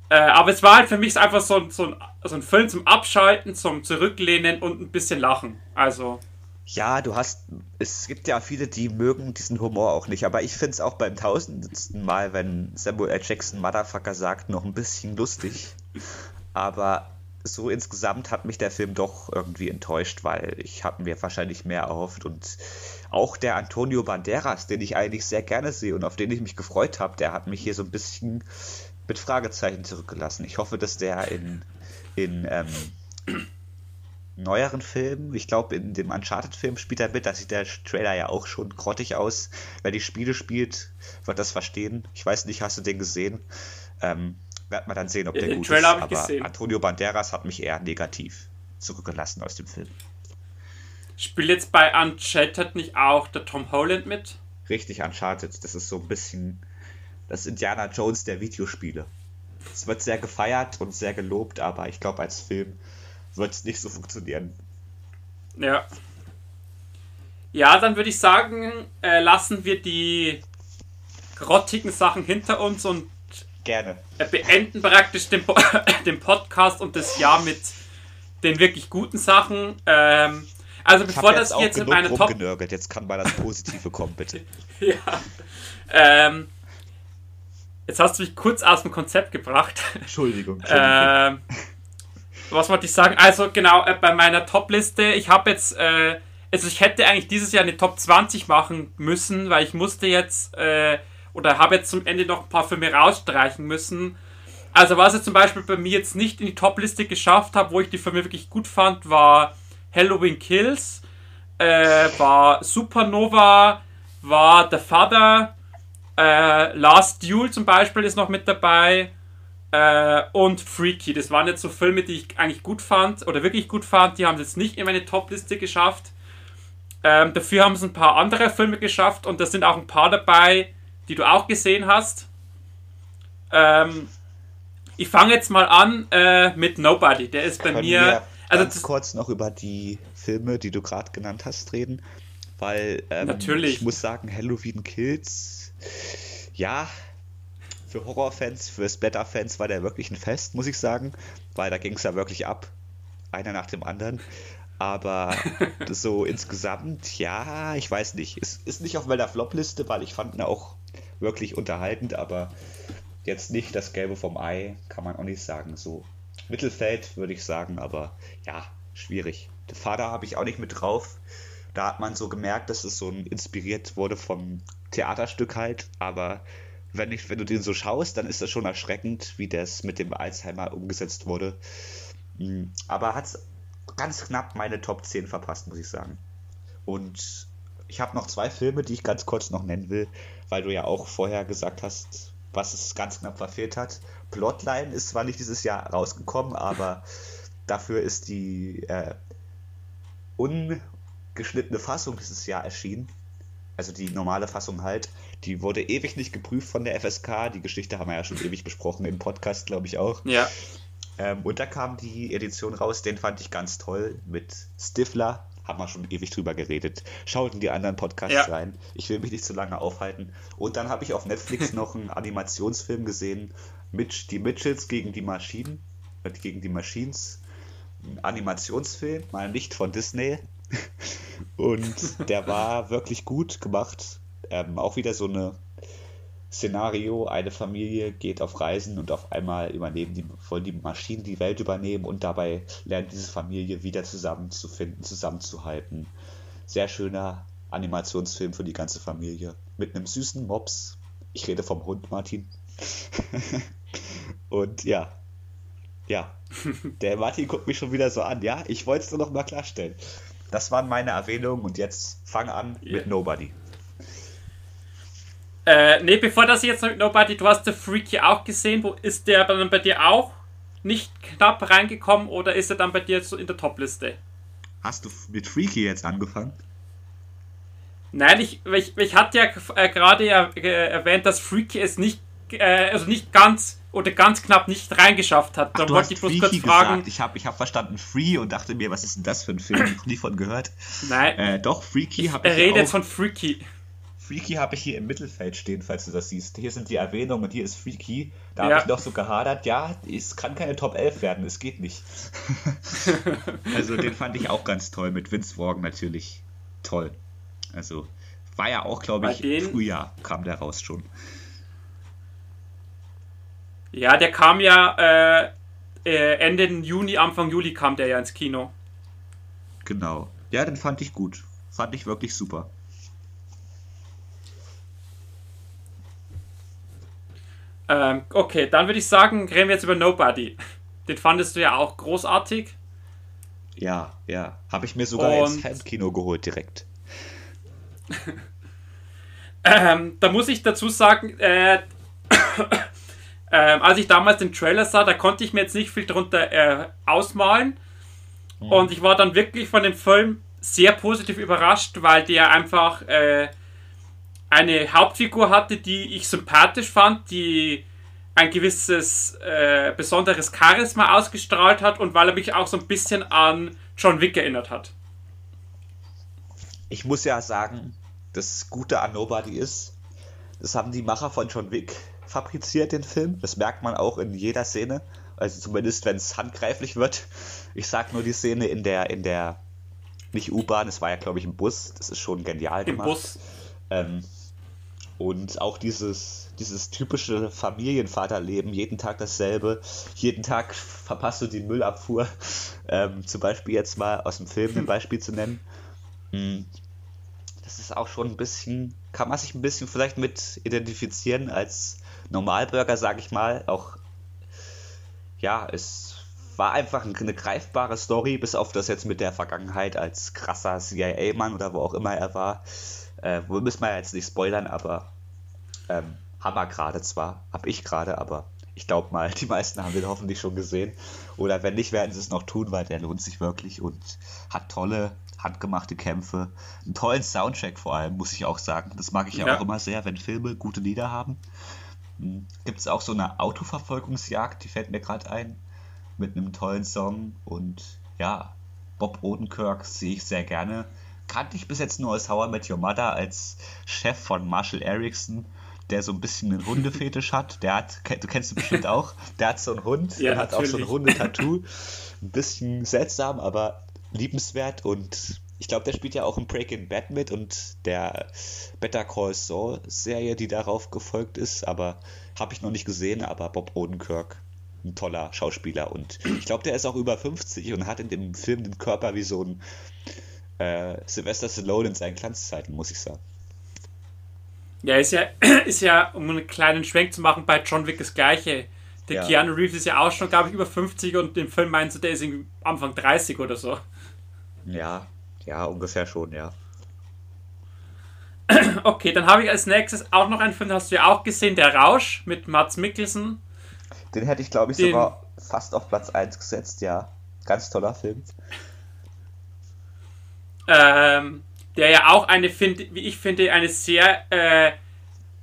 Äh, aber es war halt für mich einfach so, so, ein, so ein Film zum Abschalten, zum Zurücklehnen und ein bisschen Lachen. Also. Ja, du hast, es gibt ja viele, die mögen diesen Humor auch nicht, aber ich finde es auch beim tausendsten Mal, wenn Samuel L. Jackson Motherfucker sagt, noch ein bisschen lustig. Aber so insgesamt hat mich der Film doch irgendwie enttäuscht, weil ich habe mir wahrscheinlich mehr erhofft und auch der Antonio Banderas, den ich eigentlich sehr gerne sehe und auf den ich mich gefreut habe, der hat mich hier so ein bisschen mit Fragezeichen zurückgelassen. Ich hoffe, dass der in, in ähm, neueren Filmen. Ich glaube, in dem Uncharted-Film spielt er mit. Da sieht der Trailer ja auch schon grottig aus. Wer die Spiele spielt, wird das verstehen. Ich weiß nicht, hast du den gesehen? Ähm, wird man dann sehen, ob der den gut Trailer ist. Aber gesehen. Antonio Banderas hat mich eher negativ zurückgelassen aus dem Film. Spielt jetzt bei Uncharted nicht auch der Tom Holland mit? Richtig, Uncharted. Das ist so ein bisschen das Indiana Jones der Videospiele. Es wird sehr gefeiert und sehr gelobt, aber ich glaube, als Film wird es nicht so funktionieren. Ja. Ja, dann würde ich sagen, äh, lassen wir die grottigen Sachen hinter uns und Gerne. Äh, beenden praktisch den, po den Podcast und das Jahr mit den wirklich guten Sachen. Ähm, also bevor das jetzt in meine Top... Jetzt kann mal das Positive kommen, bitte. ja. Ähm, jetzt hast du mich kurz aus dem Konzept gebracht. Entschuldigung. Entschuldigung. Ähm, was wollte ich sagen? Also genau, äh, bei meiner Top-Liste, ich habe jetzt, äh, also ich hätte eigentlich dieses Jahr eine Top 20 machen müssen, weil ich musste jetzt, äh, oder habe jetzt zum Ende noch ein paar Filme rausstreichen müssen. Also was ich zum Beispiel bei mir jetzt nicht in die Top-Liste geschafft habe, wo ich die Filme wirklich gut fand, war Halloween Kills, äh, war Supernova, war The Father, äh, Last Duel zum Beispiel ist noch mit dabei. Äh, und Freaky. Das waren jetzt so Filme, die ich eigentlich gut fand oder wirklich gut fand. Die haben es jetzt nicht in meine Top-Liste geschafft. Ähm, dafür haben es ein paar andere Filme geschafft und da sind auch ein paar dabei, die du auch gesehen hast. Ähm, ich fange jetzt mal an äh, mit Nobody. Der ist bei Können mir. Also ganz kurz noch über die Filme, die du gerade genannt hast, reden, weil ähm, natürlich. ich muss sagen, Halloween Kills. Ja, für Horrorfans, für Splatter-Fans war der wirklich ein Fest, muss ich sagen, weil da ging es ja wirklich ab. Einer nach dem anderen. Aber so insgesamt, ja, ich weiß nicht. Es ist nicht auf meiner Flop-Liste, weil ich fand ihn auch wirklich unterhaltend, aber jetzt nicht das Gelbe vom Ei, kann man auch nicht sagen. So Mittelfeld würde ich sagen, aber ja, schwierig. Der Vater habe ich auch nicht mit drauf. Da hat man so gemerkt, dass es so inspiriert wurde vom Theaterstück halt, aber wenn, ich, wenn du den so schaust, dann ist das schon erschreckend, wie das mit dem Alzheimer umgesetzt wurde. Hm, aber hat ganz knapp meine Top 10 verpasst, muss ich sagen. Und ich habe noch zwei Filme, die ich ganz kurz noch nennen will, weil du ja auch vorher gesagt hast, was es ganz knapp verfehlt hat. Plotline ist zwar nicht dieses Jahr rausgekommen, aber dafür ist die äh, ungeschnittene Fassung dieses Jahr erschienen. Also die normale Fassung halt. Die wurde ewig nicht geprüft von der FSK. Die Geschichte haben wir ja schon ewig besprochen im Podcast, glaube ich auch. Ja. Ähm, und da kam die Edition raus, den fand ich ganz toll mit Stifler. Haben wir schon ewig drüber geredet. Schaut in die anderen Podcasts ja. rein. Ich will mich nicht zu lange aufhalten. Und dann habe ich auf Netflix noch einen Animationsfilm gesehen. Mitch, die Mitchells gegen die Maschinen. Äh, gegen die Machines. Ein Animationsfilm, mal nicht von Disney. Und der war wirklich gut gemacht. Ähm, auch wieder so eine Szenario, eine Familie geht auf Reisen und auf einmal übernehmen die, wollen die Maschinen die Welt übernehmen und dabei lernt diese Familie wieder zusammenzufinden, zusammenzuhalten. Sehr schöner Animationsfilm für die ganze Familie. Mit einem süßen Mops. Ich rede vom Hund, Martin. und ja. Ja. Der Martin guckt mich schon wieder so an. Ja, ich wollte es nur noch mal klarstellen. Das waren meine Erwähnungen und jetzt fang an yeah. mit Nobody. Äh, nee, bevor das jetzt noch Nobody, du hast The Freaky auch gesehen. Wo ist der dann bei dir auch nicht knapp reingekommen oder ist er dann bei dir so in der Top-Liste? Hast du mit Freaky jetzt angefangen? Nein, ich, ich, ich hatte ja äh, gerade ja, äh, erwähnt, dass Freaky es nicht, äh, also nicht ganz oder ganz knapp nicht reingeschafft hat. Da wollte ich bloß kurz fragen. Gesagt. Ich habe ich hab verstanden Free und dachte mir, was ist denn das für ein Film? Ich habe nie von gehört. Nein. Äh, doch, Freaky habe ich. Er redet von Freaky. Freaky habe ich hier im Mittelfeld stehen, falls du das siehst. Hier sind die Erwähnungen und hier ist Freaky. Da ja. habe ich noch so gehadert, ja, es kann keine Top 11 werden, es geht nicht. also den fand ich auch ganz toll, mit Vince Vaughn natürlich toll. Also war ja auch, glaube ich, Frühjahr kam der raus schon. Ja, der kam ja äh, äh, Ende Juni, Anfang Juli kam der ja ins Kino. Genau. Ja, den fand ich gut. Fand ich wirklich super. Ähm, okay, dann würde ich sagen, reden wir jetzt über Nobody. Den fandest du ja auch großartig. Ja, ja. Habe ich mir sogar Und... ins Heimkino geholt direkt. ähm, da muss ich dazu sagen, äh, äh, als ich damals den Trailer sah, da konnte ich mir jetzt nicht viel drunter äh, ausmalen. Mhm. Und ich war dann wirklich von dem Film sehr positiv überrascht, weil der einfach äh, eine Hauptfigur hatte, die ich sympathisch fand, die ein gewisses äh, besonderes Charisma ausgestrahlt hat und weil er mich auch so ein bisschen an John Wick erinnert hat. Ich muss ja sagen, das Gute an Nobody ist, das haben die Macher von John Wick fabriziert, den Film. Das merkt man auch in jeder Szene. Also zumindest, wenn es handgreiflich wird. Ich sag nur die Szene in der, in der, nicht U-Bahn, es war ja, glaube ich, im Bus. Das ist schon genial gemacht. Im Bus. Ähm, und auch dieses, dieses typische Familienvaterleben, jeden Tag dasselbe, jeden Tag verpasst du die Müllabfuhr. Ähm, zum Beispiel jetzt mal aus dem Film ein Beispiel zu nennen. Hm. Das ist auch schon ein bisschen, kann man sich ein bisschen vielleicht mit identifizieren als Normalbürger, sage ich mal. Auch, ja, es war einfach eine greifbare Story, bis auf das jetzt mit der Vergangenheit als krasser CIA-Mann oder wo auch immer er war. Äh, wo müssen wir jetzt nicht spoilern, aber ähm, haben wir gerade zwar, habe ich gerade, aber ich glaube mal, die meisten haben den hoffentlich schon gesehen. Oder wenn nicht, werden sie es noch tun, weil der lohnt sich wirklich und hat tolle, handgemachte Kämpfe. Einen tollen Soundtrack vor allem, muss ich auch sagen. Das mag ich ja, ja. auch immer sehr, wenn Filme gute Lieder haben. Hm, Gibt es auch so eine Autoverfolgungsjagd, die fällt mir gerade ein, mit einem tollen Song. Und ja, Bob Odenkirk sehe ich sehr gerne kannte ich bis jetzt nur aus How I Met Your Mother als Chef von Marshall Erickson, der so ein bisschen einen Hundefetisch hat. Der hat, du kennst ihn bestimmt auch, der hat so einen Hund, ja, der hat natürlich. auch so ein Hundetattoo. Ein bisschen seltsam, aber liebenswert und ich glaube, der spielt ja auch in Breaking Bad mit und der Better Call Saul Serie, die darauf gefolgt ist, aber habe ich noch nicht gesehen, aber Bob Odenkirk, ein toller Schauspieler und ich glaube, der ist auch über 50 und hat in dem Film den Körper wie so ein äh, Sylvester Stallone in seinen Glanzzeiten, muss ich sagen. Ja, ist ja, ist ja, um einen kleinen Schwenk zu machen, bei John Wick das gleiche. Der ja. Keanu Reeves ist ja auch schon, glaube ich, über 50 und im Film meinst du, der ist Anfang 30 oder so. Ja, ja, ungefähr schon, ja. Okay, dann habe ich als nächstes auch noch einen Film, den hast du ja auch gesehen, Der Rausch mit Mats Mikkelsen. Den hätte ich, glaube ich, Den, sogar fast auf Platz 1 gesetzt, ja. Ganz toller Film. Ähm, der ja auch eine, find, wie ich finde, eine sehr äh,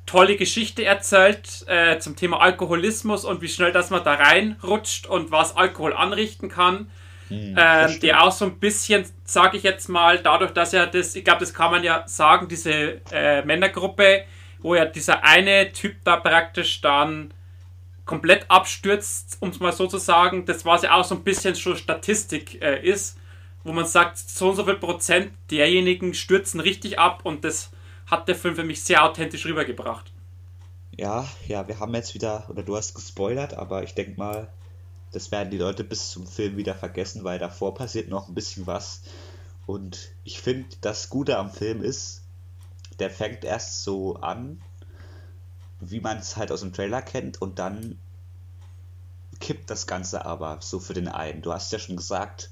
tolle Geschichte erzählt äh, zum Thema Alkoholismus und wie schnell dass man da reinrutscht und was Alkohol anrichten kann. Hm, ähm, der auch so ein bisschen, sage ich jetzt mal, dadurch, dass er das, ich glaube, das kann man ja sagen, diese äh, Männergruppe, wo ja dieser eine Typ da praktisch dann komplett abstürzt, um es mal so zu sagen, das was ja auch so ein bisschen schon Statistik äh, ist, wo man sagt, so und so viel Prozent derjenigen stürzen richtig ab und das hat der Film für mich sehr authentisch rübergebracht. Ja, ja, wir haben jetzt wieder, oder du hast gespoilert, aber ich denke mal, das werden die Leute bis zum Film wieder vergessen, weil davor passiert noch ein bisschen was. Und ich finde, das Gute am Film ist, der fängt erst so an, wie man es halt aus dem Trailer kennt, und dann kippt das Ganze aber so für den einen. Du hast ja schon gesagt,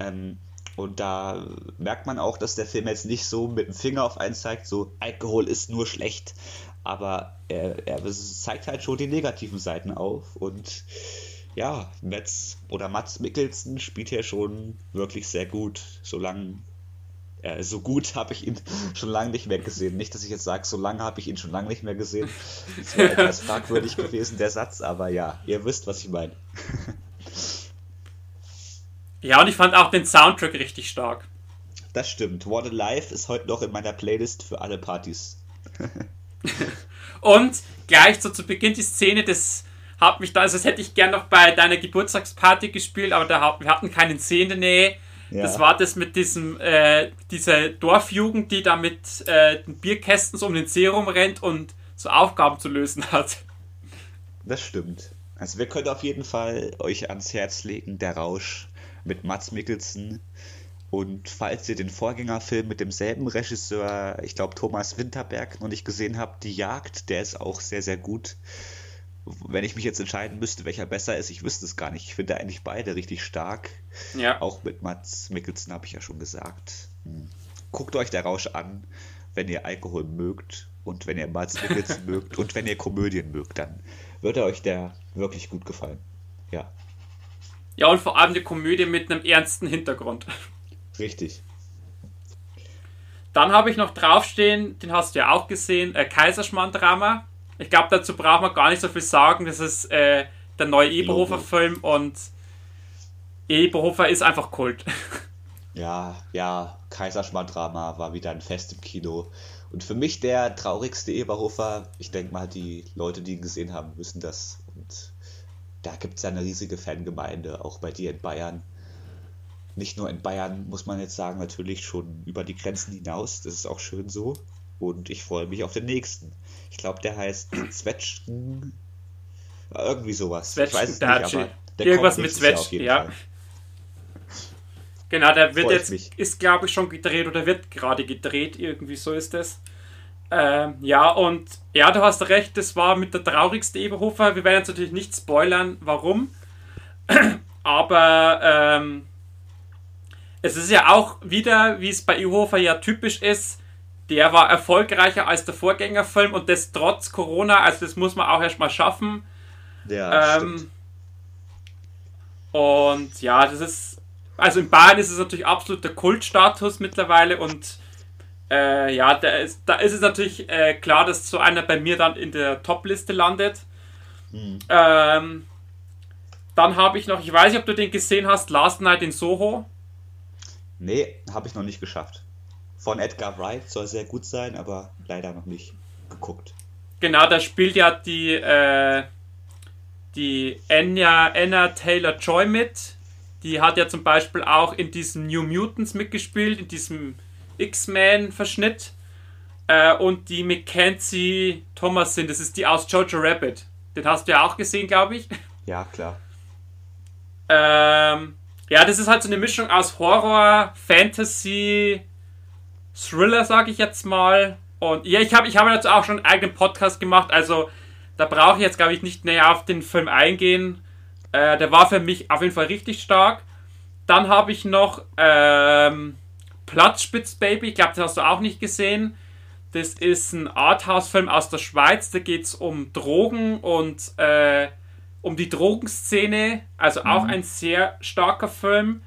ähm, und da merkt man auch, dass der Film jetzt nicht so mit dem Finger auf einen zeigt, so Alkohol ist nur schlecht, aber er, er zeigt halt schon die negativen Seiten auf und ja, Metz oder Mats Mikkelsen spielt hier schon wirklich sehr gut. Solange äh, so gut habe ich ihn schon lange nicht mehr gesehen. Nicht, dass ich jetzt sage, so lange habe ich ihn schon lange nicht mehr gesehen. Das wäre etwas fragwürdig gewesen, der Satz, aber ja, ihr wisst, was ich meine. ja, und ich fand auch den Soundtrack richtig stark. Das stimmt. What a Life ist heute noch in meiner Playlist für alle Partys. und gleich so zu Beginn die Szene des hab mich da, also das hätte ich gern noch bei deiner Geburtstagsparty gespielt, aber da, wir hatten keinen See in der Nähe. Ja. Das war das mit diesem, äh, dieser Dorfjugend, die da mit äh, den Bierkästen so um den See rumrennt und so Aufgaben zu lösen hat. Das stimmt. Also wir können auf jeden Fall euch ans Herz legen, der Rausch mit Mats Mikkelsen. Und falls ihr den Vorgängerfilm mit demselben Regisseur, ich glaube Thomas Winterberg, noch nicht gesehen habt, Die Jagd, der ist auch sehr, sehr gut wenn ich mich jetzt entscheiden müsste, welcher besser ist, ich wüsste es gar nicht. Ich finde eigentlich beide richtig stark. Ja. Auch mit Mats Mikkelsen habe ich ja schon gesagt. Hm. Guckt euch der Rausch an, wenn ihr Alkohol mögt und wenn ihr Mats Mikkelsen mögt und wenn ihr Komödien mögt, dann wird euch der wirklich gut gefallen. Ja. Ja, und vor allem eine Komödie mit einem ernsten Hintergrund. Richtig. Dann habe ich noch draufstehen, den hast du ja auch gesehen, äh, Kaiserschmarrn-Drama ich glaube, dazu braucht man gar nicht so viel sagen. Das ist äh, der neue Eberhofer-Film und Eberhofer ist einfach Kult. Ja, ja, Kaiserschmarrn-Drama war wieder ein Fest im Kino. Und für mich der traurigste Eberhofer, ich denke mal, die Leute, die ihn gesehen haben, wissen das. Und da gibt es ja eine riesige Fangemeinde, auch bei dir in Bayern. Nicht nur in Bayern, muss man jetzt sagen, natürlich schon über die Grenzen hinaus. Das ist auch schön so. Und ich freue mich auf den nächsten. Ich glaube, der heißt Zwetschgen. Irgendwie sowas. Zwetschgen, ich weiß es nicht, aber der Irgendwas mit Zwetschgen, ja. Fall. Genau, der wird jetzt, ist glaube ich schon gedreht oder wird gerade gedreht, irgendwie so ist es. Ähm, ja, und ja, du hast recht, das war mit der traurigste Eberhofer. Wir werden jetzt natürlich nicht spoilern, warum. Aber ähm, es ist ja auch wieder, wie es bei Eberhofer ja typisch ist, der war erfolgreicher als der Vorgängerfilm und das trotz Corona, also das muss man auch erstmal schaffen. Ja, ähm, und ja, das ist, also in Bayern ist es natürlich absolut der Kultstatus mittlerweile und äh, ja, da ist, da ist es natürlich äh, klar, dass so einer bei mir dann in der Top-Liste landet. Hm. Ähm, dann habe ich noch, ich weiß nicht, ob du den gesehen hast, Last Night in Soho. Nee, habe ich noch nicht geschafft von Edgar Wright soll sehr gut sein, aber leider noch nicht geguckt. Genau, da spielt ja die, äh, die Anya, Anna Taylor Joy mit, Die hat ja zum Beispiel auch in diesem New Mutants mitgespielt, in diesem X-Men-Verschnitt. Äh, und die Mackenzie Thomasin, das ist die aus Jojo Rabbit. Den hast du ja auch gesehen, glaube ich. Ja, klar. Ähm, ja, das ist halt so eine Mischung aus Horror, Fantasy, Thriller, sage ich jetzt mal. Und ja, ich habe ich hab dazu auch schon einen eigenen Podcast gemacht, also da brauche ich jetzt, glaube ich, nicht näher auf den Film eingehen. Äh, der war für mich auf jeden Fall richtig stark. Dann habe ich noch ähm, Platzspitz Baby, ich glaube, das hast du auch nicht gesehen. Das ist ein Arthouse-Film aus der Schweiz, da geht es um Drogen und äh, um die Drogenszene. Also auch mhm. ein sehr starker Film.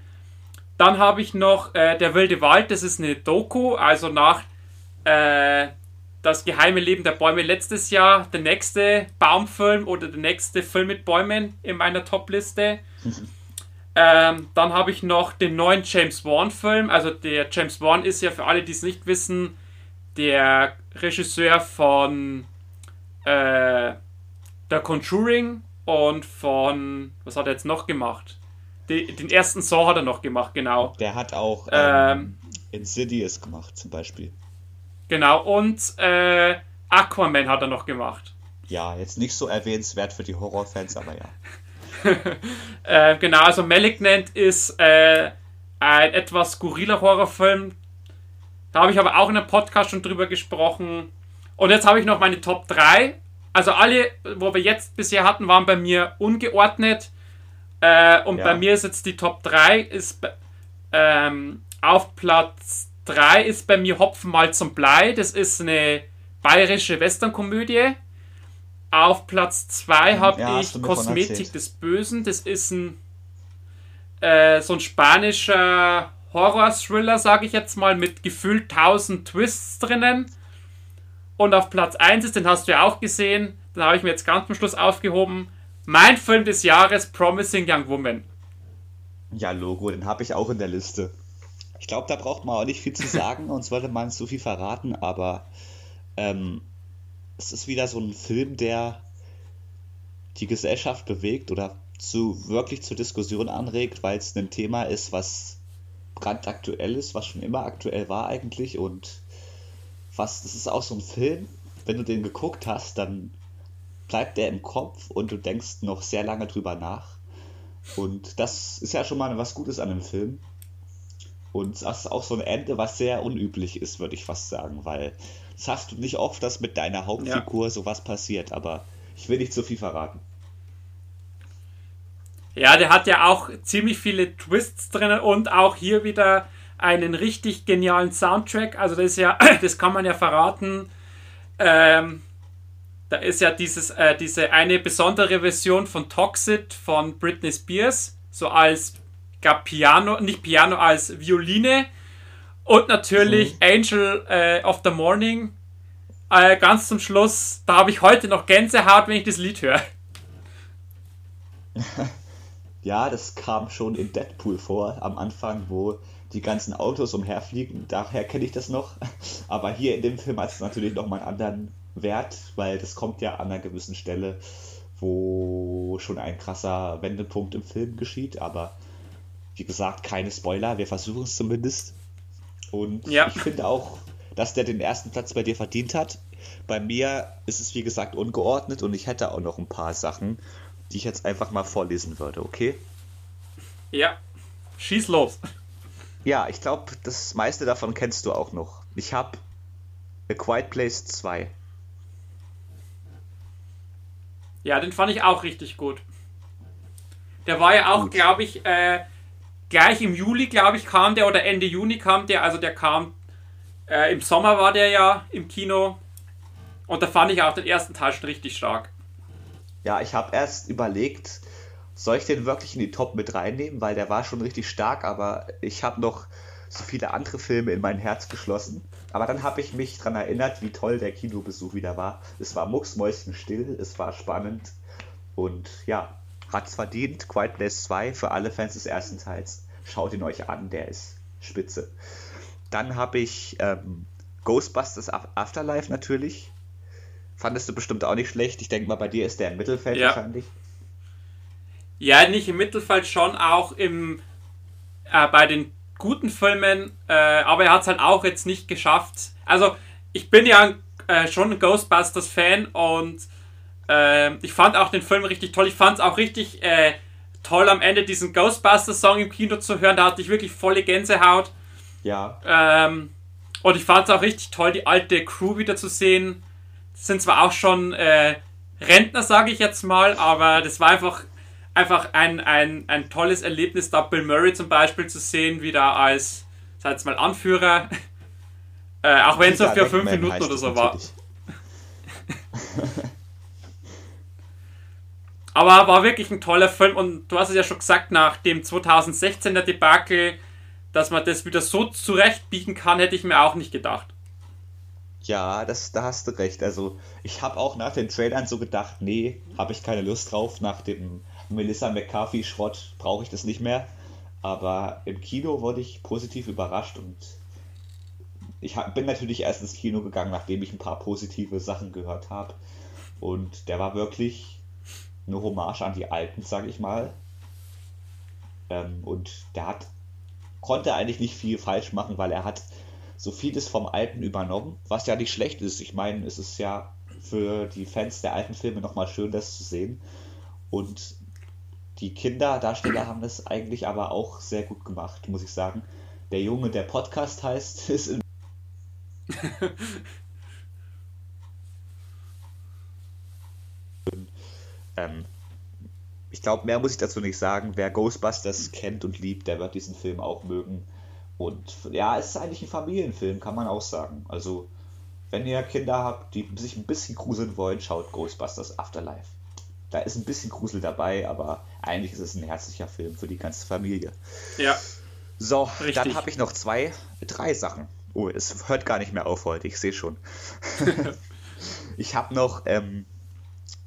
Dann habe ich noch äh, Der wilde Wald, das ist eine Doku, also nach äh, Das geheime Leben der Bäume letztes Jahr, der nächste Baumfilm oder der nächste Film mit Bäumen in meiner Topliste. Ähm, dann habe ich noch den neuen James Wan-Film. Also der James Wan ist ja für alle, die es nicht wissen, der Regisseur von äh, The Conjuring und von, was hat er jetzt noch gemacht? Den, den ersten Saw hat er noch gemacht, genau. Der hat auch ähm, ähm, Insidious gemacht, zum Beispiel. Genau, und äh, Aquaman hat er noch gemacht. Ja, jetzt nicht so erwähnenswert für die Horrorfans, aber ja. äh, genau, also Malignant ist äh, ein etwas skurriler Horrorfilm. Da habe ich aber auch in einem Podcast schon drüber gesprochen. Und jetzt habe ich noch meine Top 3. Also alle, wo wir jetzt bisher hatten, waren bei mir ungeordnet. Äh, und ja. bei mir ist jetzt die Top 3 ist ähm, auf Platz 3 ist bei mir Hopfen mal zum Blei. Das ist eine bayerische Westernkomödie. Auf Platz 2 habe ja, ich Kosmetik des Bösen. Das ist ein äh, so ein spanischer Horror-Thriller, sage ich jetzt mal, mit gefühlt 1000 Twists drinnen. Und auf Platz 1 ist, den hast du ja auch gesehen, den habe ich mir jetzt ganz zum Schluss aufgehoben, mein Film des Jahres, Promising Young Woman. Ja, Logo, den habe ich auch in der Liste. Ich glaube, da braucht man auch nicht viel zu sagen, uns wollte man so viel verraten, aber ähm, es ist wieder so ein Film, der die Gesellschaft bewegt oder zu wirklich zur Diskussion anregt, weil es ein Thema ist, was brandaktuell ist, was schon immer aktuell war eigentlich und was, das ist auch so ein Film, wenn du den geguckt hast, dann bleibt der im Kopf und du denkst noch sehr lange drüber nach. Und das ist ja schon mal was Gutes an dem Film. Und das ist auch so ein Ende, was sehr unüblich ist, würde ich fast sagen, weil das hast du nicht oft, dass mit deiner Hauptfigur ja. sowas passiert, aber ich will nicht zu viel verraten. Ja, der hat ja auch ziemlich viele Twists drin und auch hier wieder einen richtig genialen Soundtrack. Also das ist ja, das kann man ja verraten. Ähm, da ist ja dieses, äh, diese eine besondere Version von Toxic von Britney Spears, so als gab Piano, nicht Piano, als Violine. Und natürlich mhm. Angel äh, of the Morning. Äh, ganz zum Schluss, da habe ich heute noch Gänsehaut, wenn ich das Lied höre. ja, das kam schon in Deadpool vor, am Anfang, wo die ganzen Autos umherfliegen. Daher kenne ich das noch. Aber hier in dem Film hat es natürlich nochmal einen anderen wert, weil das kommt ja an einer gewissen Stelle, wo schon ein krasser Wendepunkt im Film geschieht. Aber wie gesagt, keine Spoiler, wir versuchen es zumindest. Und ja. ich finde auch, dass der den ersten Platz bei dir verdient hat. Bei mir ist es wie gesagt ungeordnet und ich hätte auch noch ein paar Sachen, die ich jetzt einfach mal vorlesen würde, okay? Ja, schieß los. Ja, ich glaube, das meiste davon kennst du auch noch. Ich habe A Quiet Place 2. Ja, den fand ich auch richtig gut. Der war ja auch, glaube ich, äh, gleich im Juli, glaube ich, kam der oder Ende Juni kam der. Also der kam äh, im Sommer war der ja im Kino. Und da fand ich auch den ersten Teil schon richtig stark. Ja, ich habe erst überlegt, soll ich den wirklich in die Top mit reinnehmen, weil der war schon richtig stark, aber ich habe noch so viele andere Filme in mein Herz geschlossen. Aber dann habe ich mich daran erinnert, wie toll der Kinobesuch wieder war. Es war mucksmäuschenstill, es war spannend und ja, hat es verdient. Quiet Place 2 für alle Fans des ersten Teils. Schaut ihn euch an, der ist spitze. Dann habe ich ähm, Ghostbusters Afterlife natürlich. Fandest du bestimmt auch nicht schlecht. Ich denke mal, bei dir ist der im Mittelfeld ja. wahrscheinlich. Ja, nicht im Mittelfeld, schon auch im, äh, bei den guten Filmen, äh, aber er hat es halt auch jetzt nicht geschafft. Also, ich bin ja äh, schon ein Ghostbusters-Fan und äh, ich fand auch den Film richtig toll. Ich fand es auch richtig äh, toll, am Ende diesen Ghostbusters-Song im Kino zu hören. Da hatte ich wirklich volle Gänsehaut. Ja. Ähm, und ich fand es auch richtig toll, die alte Crew wieder zu sehen. Das sind zwar auch schon äh, Rentner, sage ich jetzt mal, aber das war einfach, einfach ein, ein, ein tolles Erlebnis, da Bill Murray zum Beispiel zu sehen, wieder als, sag jetzt mal, Anführer. Äh, auch wenn es nur für fünf Minuten oder so war. Aber war wirklich ein toller Film und du hast es ja schon gesagt, nach dem 2016er Debakel, dass man das wieder so zurechtbiegen kann, hätte ich mir auch nicht gedacht. Ja, das, da hast du recht. Also ich habe auch nach den Trailern so gedacht, nee, habe ich keine Lust drauf. Nach dem Melissa McCarthy-Schrott brauche ich das nicht mehr. Aber im Kino wurde ich positiv überrascht und ich bin natürlich erst ins Kino gegangen, nachdem ich ein paar positive Sachen gehört habe. Und der war wirklich eine Hommage an die Alten, sage ich mal. Ähm, und der hat konnte eigentlich nicht viel falsch machen, weil er hat so vieles vom Alten übernommen, was ja nicht schlecht ist. Ich meine, es ist ja für die Fans der alten Filme nochmal schön, das zu sehen. Und die Kinderdarsteller haben das eigentlich aber auch sehr gut gemacht, muss ich sagen. Der Junge, der Podcast heißt, ist in ähm, ich glaube, mehr muss ich dazu nicht sagen. Wer Ghostbusters kennt und liebt, der wird diesen Film auch mögen. Und ja, es ist eigentlich ein Familienfilm, kann man auch sagen. Also, wenn ihr Kinder habt, die sich ein bisschen gruseln wollen, schaut Ghostbusters Afterlife. Da ist ein bisschen Grusel dabei, aber eigentlich ist es ein herzlicher Film für die ganze Familie. Ja. So, Richtig. dann habe ich noch zwei, drei Sachen. Oh, es hört gar nicht mehr auf heute, ich sehe schon. ich habe noch ähm,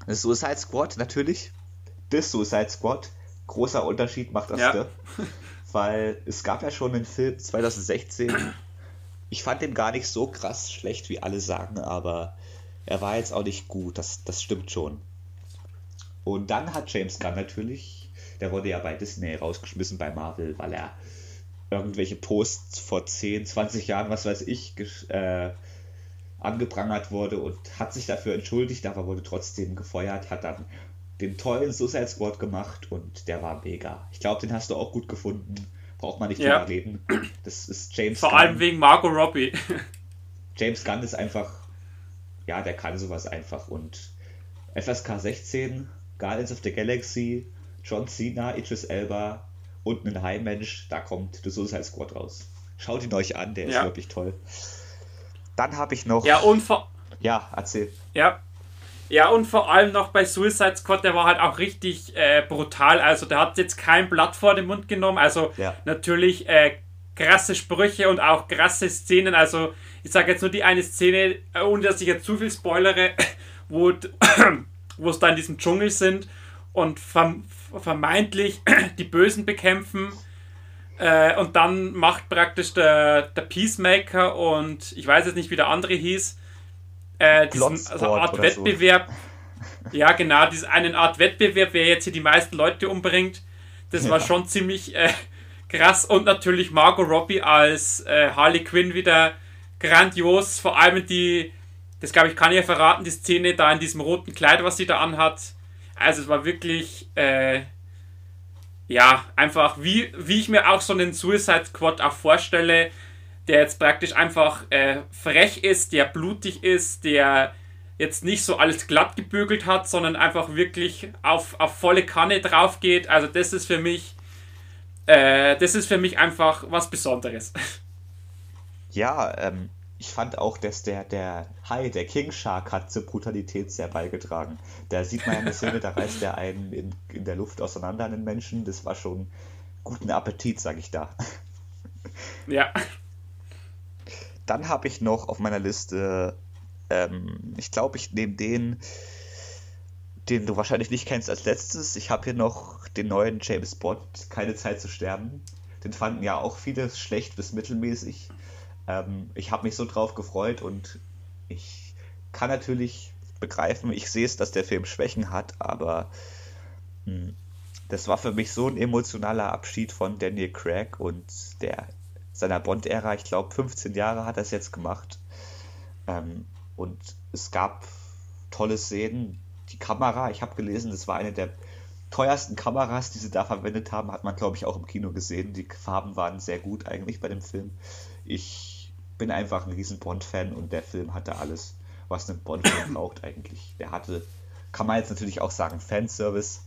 Suicide Squad natürlich das Suicide Squad, großer Unterschied macht das ja. Ne? Weil es gab ja schon einen Film 2016. Ich fand den gar nicht so krass schlecht, wie alle sagen, aber er war jetzt auch nicht gut, das, das stimmt schon. Und dann hat James Gunn natürlich, der wurde ja bei Disney rausgeschmissen bei Marvel, weil er irgendwelche Posts vor 10, 20 Jahren, was weiß ich, äh, angeprangert wurde und hat sich dafür entschuldigt, aber wurde trotzdem gefeuert, hat dann den tollen Suicide Squad gemacht und der war mega. Ich glaube, den hast du auch gut gefunden. Braucht man nicht ja. drüber reden. Das ist James Vor Gunn. allem wegen Margot Robbie. James Gunn ist einfach, ja, der kann sowas einfach. Und FSK 16, Guardians of the Galaxy, John Cena, Idris Elba und ein High-Mensch, da kommt The Suicide Squad raus. Schaut ihn euch an, der ja. ist wirklich toll. Dann habe ich noch. Ja, und vor. Ja, erzähl. Ja, ja, und vor allem noch bei Suicide Squad, der war halt auch richtig äh, brutal. Also der hat jetzt kein Blatt vor den Mund genommen. Also ja. natürlich äh, krasse Sprüche und auch krasse Szenen. Also ich sage jetzt nur die eine Szene, äh, ohne dass ich jetzt zu viel spoilere, wo, wo es da in diesem Dschungel sind und vermeintlich die Bösen bekämpfen. Äh, und dann macht praktisch der, der Peacemaker und ich weiß jetzt nicht, wie der andere hieß, äh, diesen also Art Wettbewerb. So. Ja, genau, diese eine Art Wettbewerb, wer jetzt hier die meisten Leute umbringt. Das ja. war schon ziemlich äh, krass. Und natürlich Margot Robbie als äh, Harley Quinn wieder grandios. Vor allem die, das glaube ich, kann ich ja verraten, die Szene da in diesem roten Kleid, was sie da anhat. Also es war wirklich, äh, ja, einfach wie, wie ich mir auch so einen Suicide Squad auch vorstelle der jetzt praktisch einfach äh, frech ist, der blutig ist, der jetzt nicht so alles glatt gebügelt hat, sondern einfach wirklich auf, auf volle Kanne drauf geht. Also das ist für mich, äh, das ist für mich einfach was Besonderes. Ja, ähm, ich fand auch, dass der, der Hai, der King Shark, hat zur Brutalität sehr beigetragen. Da sieht man ja eine Szene, da reißt der einen in, in der Luft auseinander, einen Menschen. Das war schon guten Appetit, sag ich da. Ja. Dann habe ich noch auf meiner Liste, ähm, ich glaube, ich nehme den, den du wahrscheinlich nicht kennst als letztes. Ich habe hier noch den neuen James Bond, Keine Zeit zu sterben. Den fanden ja auch viele schlecht bis mittelmäßig. Ähm, ich habe mich so drauf gefreut und ich kann natürlich begreifen, ich sehe es, dass der Film Schwächen hat, aber mh, hm, das war für mich so ein emotionaler Abschied von Daniel Craig und der seiner Bond-Ära. Ich glaube, 15 Jahre hat er es jetzt gemacht. Ähm, und es gab tolle Szenen. Die Kamera, ich habe gelesen, das war eine der teuersten Kameras, die sie da verwendet haben, hat man, glaube ich, auch im Kino gesehen. Die Farben waren sehr gut eigentlich bei dem Film. Ich bin einfach ein riesen Bond-Fan und der Film hatte alles, was ein Bond-Film braucht eigentlich. Der hatte, kann man jetzt natürlich auch sagen, Fanservice,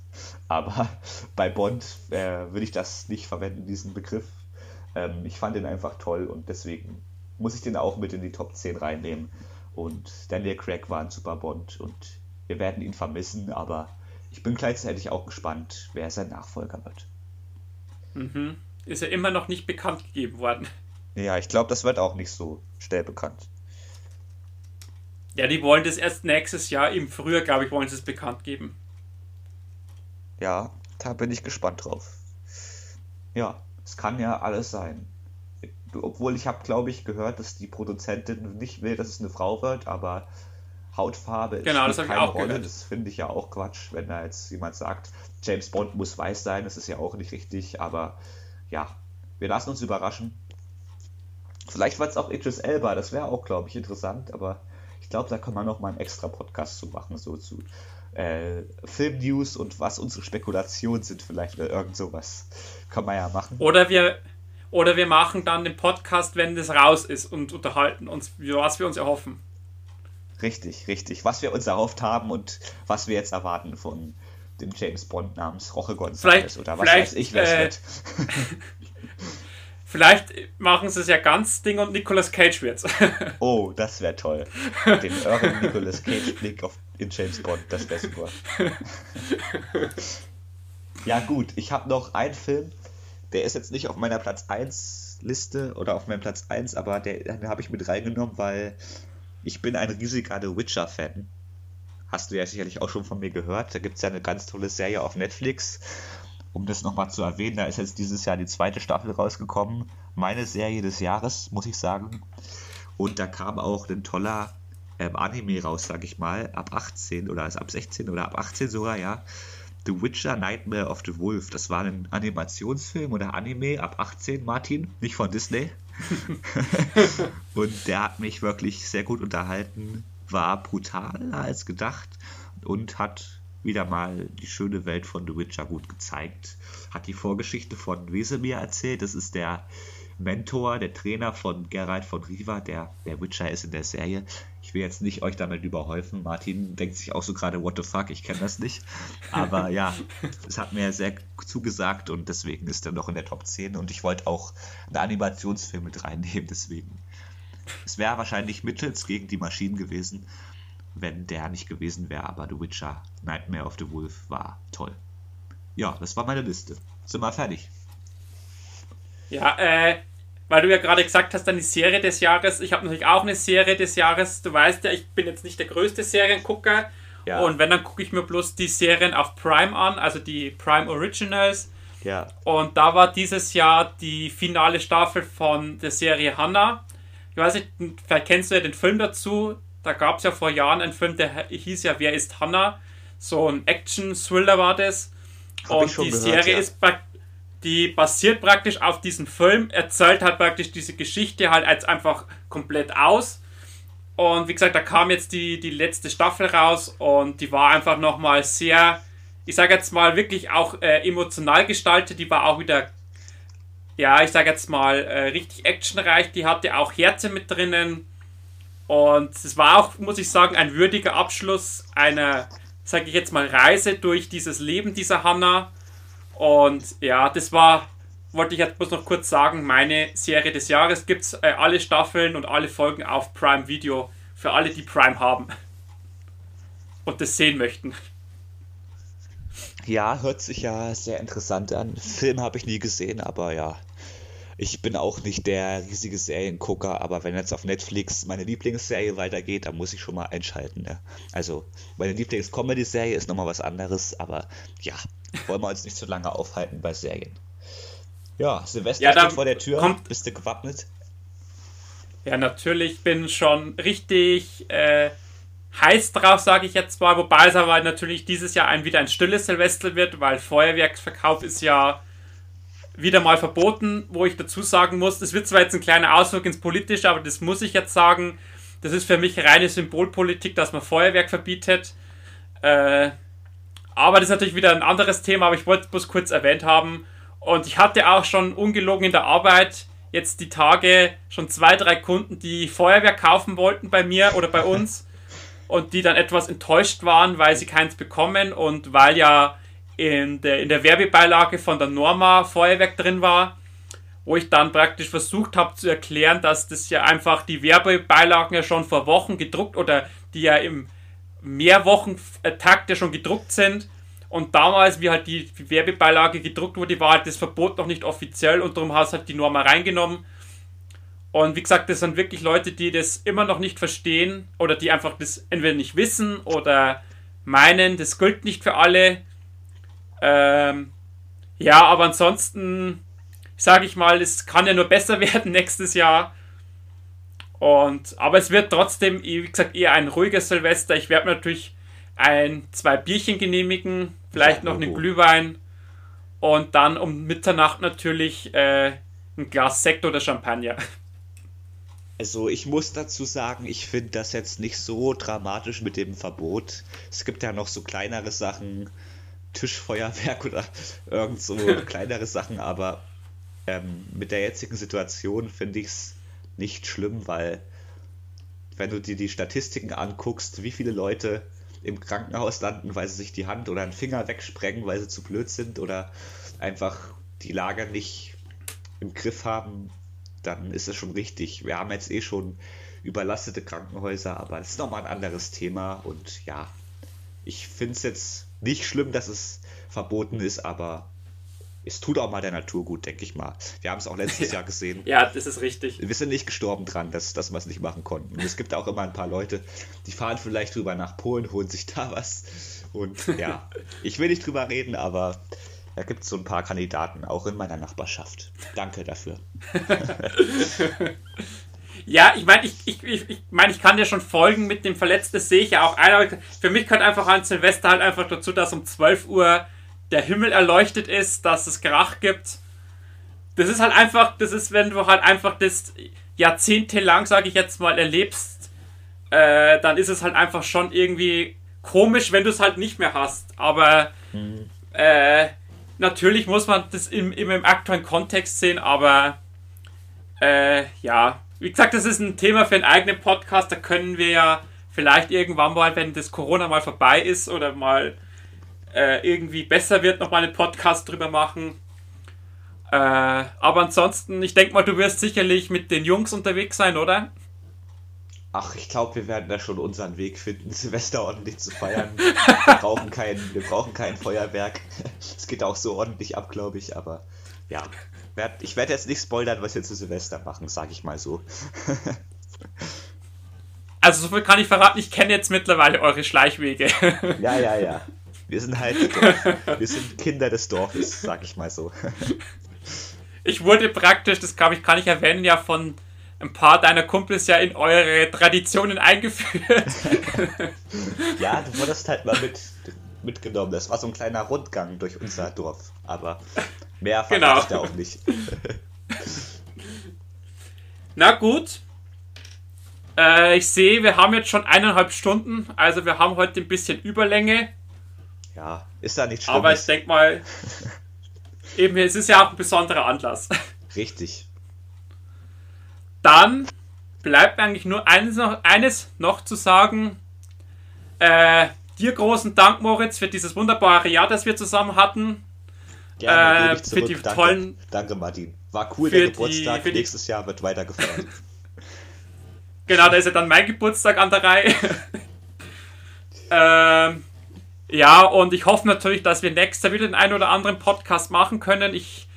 aber bei Bond äh, würde ich das nicht verwenden, diesen Begriff. Ähm, ich fand den einfach toll und deswegen muss ich den auch mit in die Top 10 reinnehmen. Und Daniel Craig war ein super Bond und wir werden ihn vermissen, aber ich bin gleichzeitig auch gespannt, wer sein Nachfolger wird. Mhm. Ist ja immer noch nicht bekannt gegeben worden. Ja, ich glaube, das wird auch nicht so schnell bekannt. Ja, die wollen das erst nächstes Jahr, im Frühjahr, glaube ich, wollen sie es bekannt geben. Ja, da bin ich gespannt drauf. Ja, es kann ja alles sein. Obwohl ich habe, glaube ich, gehört, dass die Produzentin nicht will, dass es eine Frau wird, aber Hautfarbe genau, spielt keine Rolle. Gehört. Das finde ich ja auch Quatsch, wenn da jetzt jemand sagt, James Bond muss weiß sein. Das ist ja auch nicht richtig. Aber ja, wir lassen uns überraschen. Vielleicht wird es auch Idris Elba. Das wäre auch, glaube ich, interessant. Aber ich glaube, da kann man noch mal einen extra Podcast zu machen, so zu äh, Filmnews und was unsere Spekulationen sind, vielleicht oder irgend sowas. Kann man ja machen. Oder wir, oder wir machen dann den Podcast, wenn das raus ist und unterhalten uns, was wir uns erhoffen. Richtig, richtig. Was wir uns erhofft haben und was wir jetzt erwarten von dem James Bond namens Roche González oder was weiß ich, wer es äh, wird. vielleicht machen sie es ja ganz Ding und Nicolas Cage wird's. oh, das wäre toll. Den euren Nicolas Cage Blick auf in James Bond, das wäre super. ja gut, ich habe noch einen Film, der ist jetzt nicht auf meiner Platz 1 Liste oder auf meinem Platz 1, aber der, den habe ich mit reingenommen, weil ich bin ein riesiger The Witcher-Fan. Hast du ja sicherlich auch schon von mir gehört. Da gibt es ja eine ganz tolle Serie auf Netflix. Um das nochmal zu erwähnen, da ist jetzt dieses Jahr die zweite Staffel rausgekommen. Meine Serie des Jahres, muss ich sagen. Und da kam auch ein toller ähm, Anime raus, sag ich mal, ab 18 oder ab 16 oder ab 18 sogar, ja. The Witcher Nightmare of the Wolf. Das war ein Animationsfilm oder Anime ab 18, Martin, nicht von Disney. und der hat mich wirklich sehr gut unterhalten, war brutaler als gedacht und hat wieder mal die schöne Welt von The Witcher gut gezeigt. Hat die Vorgeschichte von Wesemir erzählt. Das ist der Mentor, der Trainer von Geralt von Riva, der der Witcher ist in der Serie. Ich will jetzt nicht euch damit überhäufen. Martin denkt sich auch so gerade, what the fuck, ich kenne das nicht. Aber ja, es hat mir sehr zugesagt und deswegen ist er noch in der Top 10 und ich wollte auch einen Animationsfilm mit reinnehmen, deswegen. Es wäre wahrscheinlich mittels gegen die Maschinen gewesen, wenn der nicht gewesen wäre, aber The Witcher Nightmare of the Wolf war toll. Ja, das war meine Liste. Sind wir fertig. Ja, äh, weil du ja gerade gesagt hast, dann die Serie des Jahres. Ich habe natürlich auch eine Serie des Jahres. Du weißt ja, ich bin jetzt nicht der größte Seriengucker. Ja. Und wenn, dann gucke ich mir bloß die Serien auf Prime an, also die Prime Originals. Ja. Und da war dieses Jahr die finale Staffel von der Serie Hannah. Ich weiß nicht, vielleicht kennst du ja den Film dazu. Da gab es ja vor Jahren einen Film, der hieß ja Wer ist Hannah? So ein Action-Thriller war das. Hab und die gehört, Serie ja. ist die basiert praktisch auf diesem Film, erzählt halt praktisch diese Geschichte halt als einfach komplett aus. Und wie gesagt, da kam jetzt die, die letzte Staffel raus und die war einfach nochmal sehr, ich sage jetzt mal, wirklich auch äh, emotional gestaltet. Die war auch wieder, ja, ich sage jetzt mal, äh, richtig actionreich. Die hatte auch Herzen mit drinnen. Und es war auch, muss ich sagen, ein würdiger Abschluss einer, sage ich jetzt mal, Reise durch dieses Leben dieser Hannah. Und ja, das war, wollte ich jetzt bloß noch kurz sagen, meine Serie des Jahres. Gibt es äh, alle Staffeln und alle Folgen auf Prime Video für alle, die Prime haben und das sehen möchten. Ja, hört sich ja sehr interessant an. Film habe ich nie gesehen, aber ja. Ich bin auch nicht der riesige Seriengucker, aber wenn jetzt auf Netflix meine Lieblingsserie weitergeht, dann muss ich schon mal einschalten. Ja. Also, meine Lieblings-Comedy-Serie ist nochmal was anderes, aber ja, wollen wir uns nicht zu lange aufhalten bei Serien. Ja, Silvester ja, steht vor der Tür. Bist du gewappnet? Ja, natürlich bin schon richtig äh, heiß drauf, sage ich jetzt mal. Wobei es aber natürlich dieses Jahr ein, wieder ein stilles Silvester wird, weil Feuerwerksverkauf ist ja wieder mal verboten, wo ich dazu sagen muss, das wird zwar jetzt ein kleiner Ausflug ins Politische, aber das muss ich jetzt sagen, das ist für mich reine Symbolpolitik, dass man Feuerwerk verbietet. Äh, aber das ist natürlich wieder ein anderes Thema, aber ich wollte es bloß kurz erwähnt haben. Und ich hatte auch schon ungelogen in der Arbeit jetzt die Tage schon zwei, drei Kunden, die Feuerwerk kaufen wollten bei mir oder bei uns und die dann etwas enttäuscht waren, weil sie keins bekommen und weil ja in der, in der Werbebeilage von der Norma Feuerwerk drin war, wo ich dann praktisch versucht habe zu erklären, dass das ja einfach die Werbebeilagen ja schon vor Wochen gedruckt oder die ja im Mehrwochen-Takt ja schon gedruckt sind. Und damals, wie halt die Werbebeilage gedruckt wurde, war halt das Verbot noch nicht offiziell und darum hat es halt die Norma reingenommen. Und wie gesagt, das sind wirklich Leute, die das immer noch nicht verstehen oder die einfach das entweder nicht wissen oder meinen, das gilt nicht für alle. Ähm, ja, aber ansonsten sage ich mal, es kann ja nur besser werden nächstes Jahr. Und, aber es wird trotzdem, wie gesagt, eher ein ruhiges Silvester. Ich werde natürlich ein, zwei Bierchen genehmigen, vielleicht noch einen Glühwein und dann um Mitternacht natürlich äh, ein Glas Sekt oder Champagner. Also ich muss dazu sagen, ich finde das jetzt nicht so dramatisch mit dem Verbot. Es gibt ja noch so kleinere Sachen, Tischfeuerwerk oder irgend so kleinere Sachen, aber ähm, mit der jetzigen Situation finde ich es nicht schlimm, weil wenn du dir die Statistiken anguckst, wie viele Leute im Krankenhaus landen, weil sie sich die Hand oder einen Finger wegsprengen, weil sie zu blöd sind oder einfach die Lage nicht im Griff haben, dann ist es schon richtig. Wir haben jetzt eh schon überlastete Krankenhäuser, aber das ist nochmal ein anderes Thema und ja, ich finde es jetzt nicht schlimm, dass es verboten ist, aber es tut auch mal der Natur gut, denke ich mal. Wir haben es auch letztes Jahr gesehen. ja, das ist richtig. Wir sind nicht gestorben dran, dass, dass wir es nicht machen konnten. Und es gibt auch immer ein paar Leute, die fahren vielleicht drüber nach Polen, holen sich da was. Und ja, ich will nicht drüber reden, aber da gibt es so ein paar Kandidaten, auch in meiner Nachbarschaft. Danke dafür. Ja, ich meine, ich, ich, ich, ich, mein, ich kann dir schon folgen mit dem Verletzten, sehe ich ja auch ein. Für mich gehört einfach an Silvester halt einfach dazu, dass um 12 Uhr der Himmel erleuchtet ist, dass es Krach gibt. Das ist halt einfach, das ist, wenn du halt einfach das jahrzehntelang, sage ich jetzt mal, erlebst, äh, dann ist es halt einfach schon irgendwie komisch, wenn du es halt nicht mehr hast. Aber mhm. äh, natürlich muss man das im, im, im aktuellen Kontext sehen, aber äh, ja, wie gesagt, das ist ein Thema für einen eigenen Podcast, da können wir ja vielleicht irgendwann mal, wenn das Corona mal vorbei ist oder mal äh, irgendwie besser wird, nochmal einen Podcast drüber machen. Äh, aber ansonsten, ich denke mal, du wirst sicherlich mit den Jungs unterwegs sein, oder? Ach, ich glaube, wir werden da schon unseren Weg finden, Silvester ordentlich zu feiern. Wir brauchen kein, wir brauchen kein Feuerwerk. Es geht auch so ordentlich ab, glaube ich, aber ja. Ich werde jetzt nicht spoilern, was wir zu Silvester machen, sage ich mal so. Also so viel kann ich verraten, ich kenne jetzt mittlerweile eure Schleichwege. Ja, ja, ja. Wir sind halt, wir sind Kinder des Dorfes, sag ich mal so. Ich wurde praktisch, das glaube ich, kann ich erwähnen, ja von ein paar deiner Kumpels ja in eure Traditionen eingeführt. ja, du wurdest halt mal mit, mitgenommen. Das war so ein kleiner Rundgang durch unser Dorf. Aber mehr verrate genau. ich da auch nicht. Na gut. Äh, ich sehe, wir haben jetzt schon eineinhalb Stunden. Also wir haben heute ein bisschen Überlänge. Ja, ist da nicht schlimm. Aber ich denke mal, eben, es ist ja auch ein besonderer Anlass. Richtig. Dann bleibt mir eigentlich nur eines noch, eines noch zu sagen. Äh, dir großen Dank, Moritz, für dieses wunderbare Jahr, das wir zusammen hatten. Gerne, äh, für die danke, tollen. Danke, Martin. War cool, der Geburtstag. Die, Nächstes Jahr wird weiter gefeiert. genau, da ist ja dann mein Geburtstag an der Reihe. ähm, ja, und ich hoffe natürlich, dass wir nächstes Jahr wieder den einen oder anderen Podcast machen können. Ich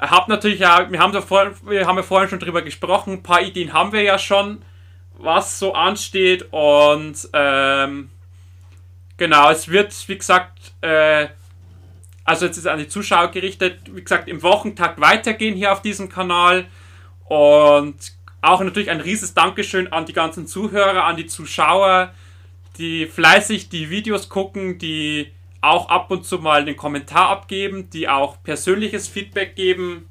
habe natürlich ja, wir haben, ja vor, wir haben ja vorhin schon drüber gesprochen, ein paar Ideen haben wir ja schon, was so ansteht. Und ähm, genau, es wird, wie gesagt, äh, also jetzt ist es an die Zuschauer gerichtet, wie gesagt, im Wochentakt weitergehen hier auf diesem Kanal. Und auch natürlich ein rieses Dankeschön an die ganzen Zuhörer, an die Zuschauer die fleißig die Videos gucken, die auch ab und zu mal einen Kommentar abgeben, die auch persönliches Feedback geben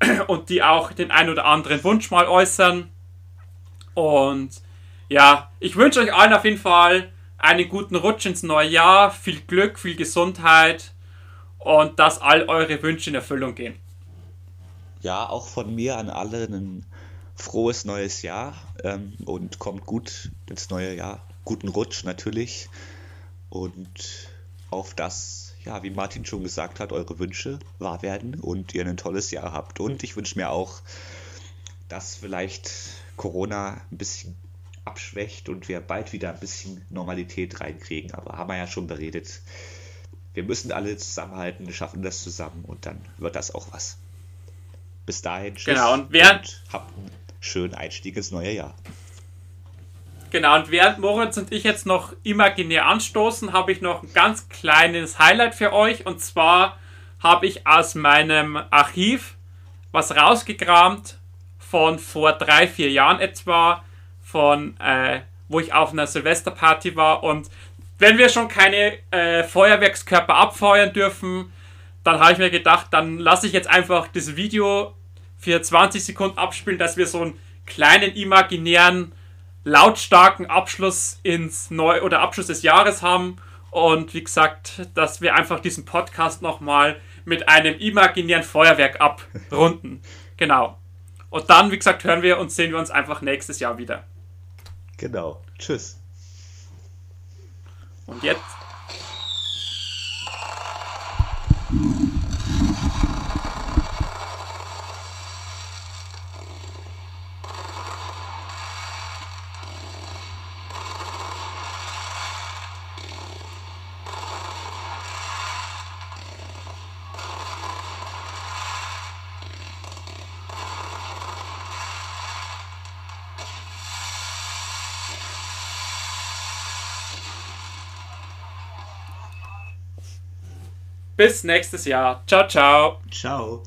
und die auch den ein oder anderen Wunsch mal äußern. Und ja, ich wünsche euch allen auf jeden Fall einen guten Rutsch ins neue Jahr, viel Glück, viel Gesundheit und dass all eure Wünsche in Erfüllung gehen. Ja, auch von mir an alle ein frohes neues Jahr ähm, und kommt gut ins neue Jahr. Guten Rutsch natürlich und auf das, ja, wie Martin schon gesagt hat, eure Wünsche wahr werden und ihr ein tolles Jahr habt. Und ich wünsche mir auch, dass vielleicht Corona ein bisschen abschwächt und wir bald wieder ein bisschen Normalität reinkriegen. Aber haben wir ja schon beredet. Wir müssen alle zusammenhalten, wir schaffen das zusammen und dann wird das auch was. Bis dahin, tschüss. Genau, und während. Und habt einen schönen Einstieg ins neue Jahr. Genau, und während Moritz und ich jetzt noch imaginär anstoßen, habe ich noch ein ganz kleines Highlight für euch. Und zwar habe ich aus meinem Archiv was rausgekramt von vor drei, vier Jahren etwa von, äh, wo ich auf einer Silvesterparty war. Und wenn wir schon keine äh, Feuerwerkskörper abfeuern dürfen, dann habe ich mir gedacht, dann lasse ich jetzt einfach das Video für 20 Sekunden abspielen, dass wir so einen kleinen imaginären lautstarken Abschluss ins Neu- oder Abschluss des Jahres haben. Und wie gesagt, dass wir einfach diesen Podcast nochmal mit einem imaginären Feuerwerk abrunden. genau. Und dann, wie gesagt, hören wir und sehen wir uns einfach nächstes Jahr wieder. Genau. Tschüss. Und jetzt Bis nächstes Jahr. Ciao, ciao. Ciao.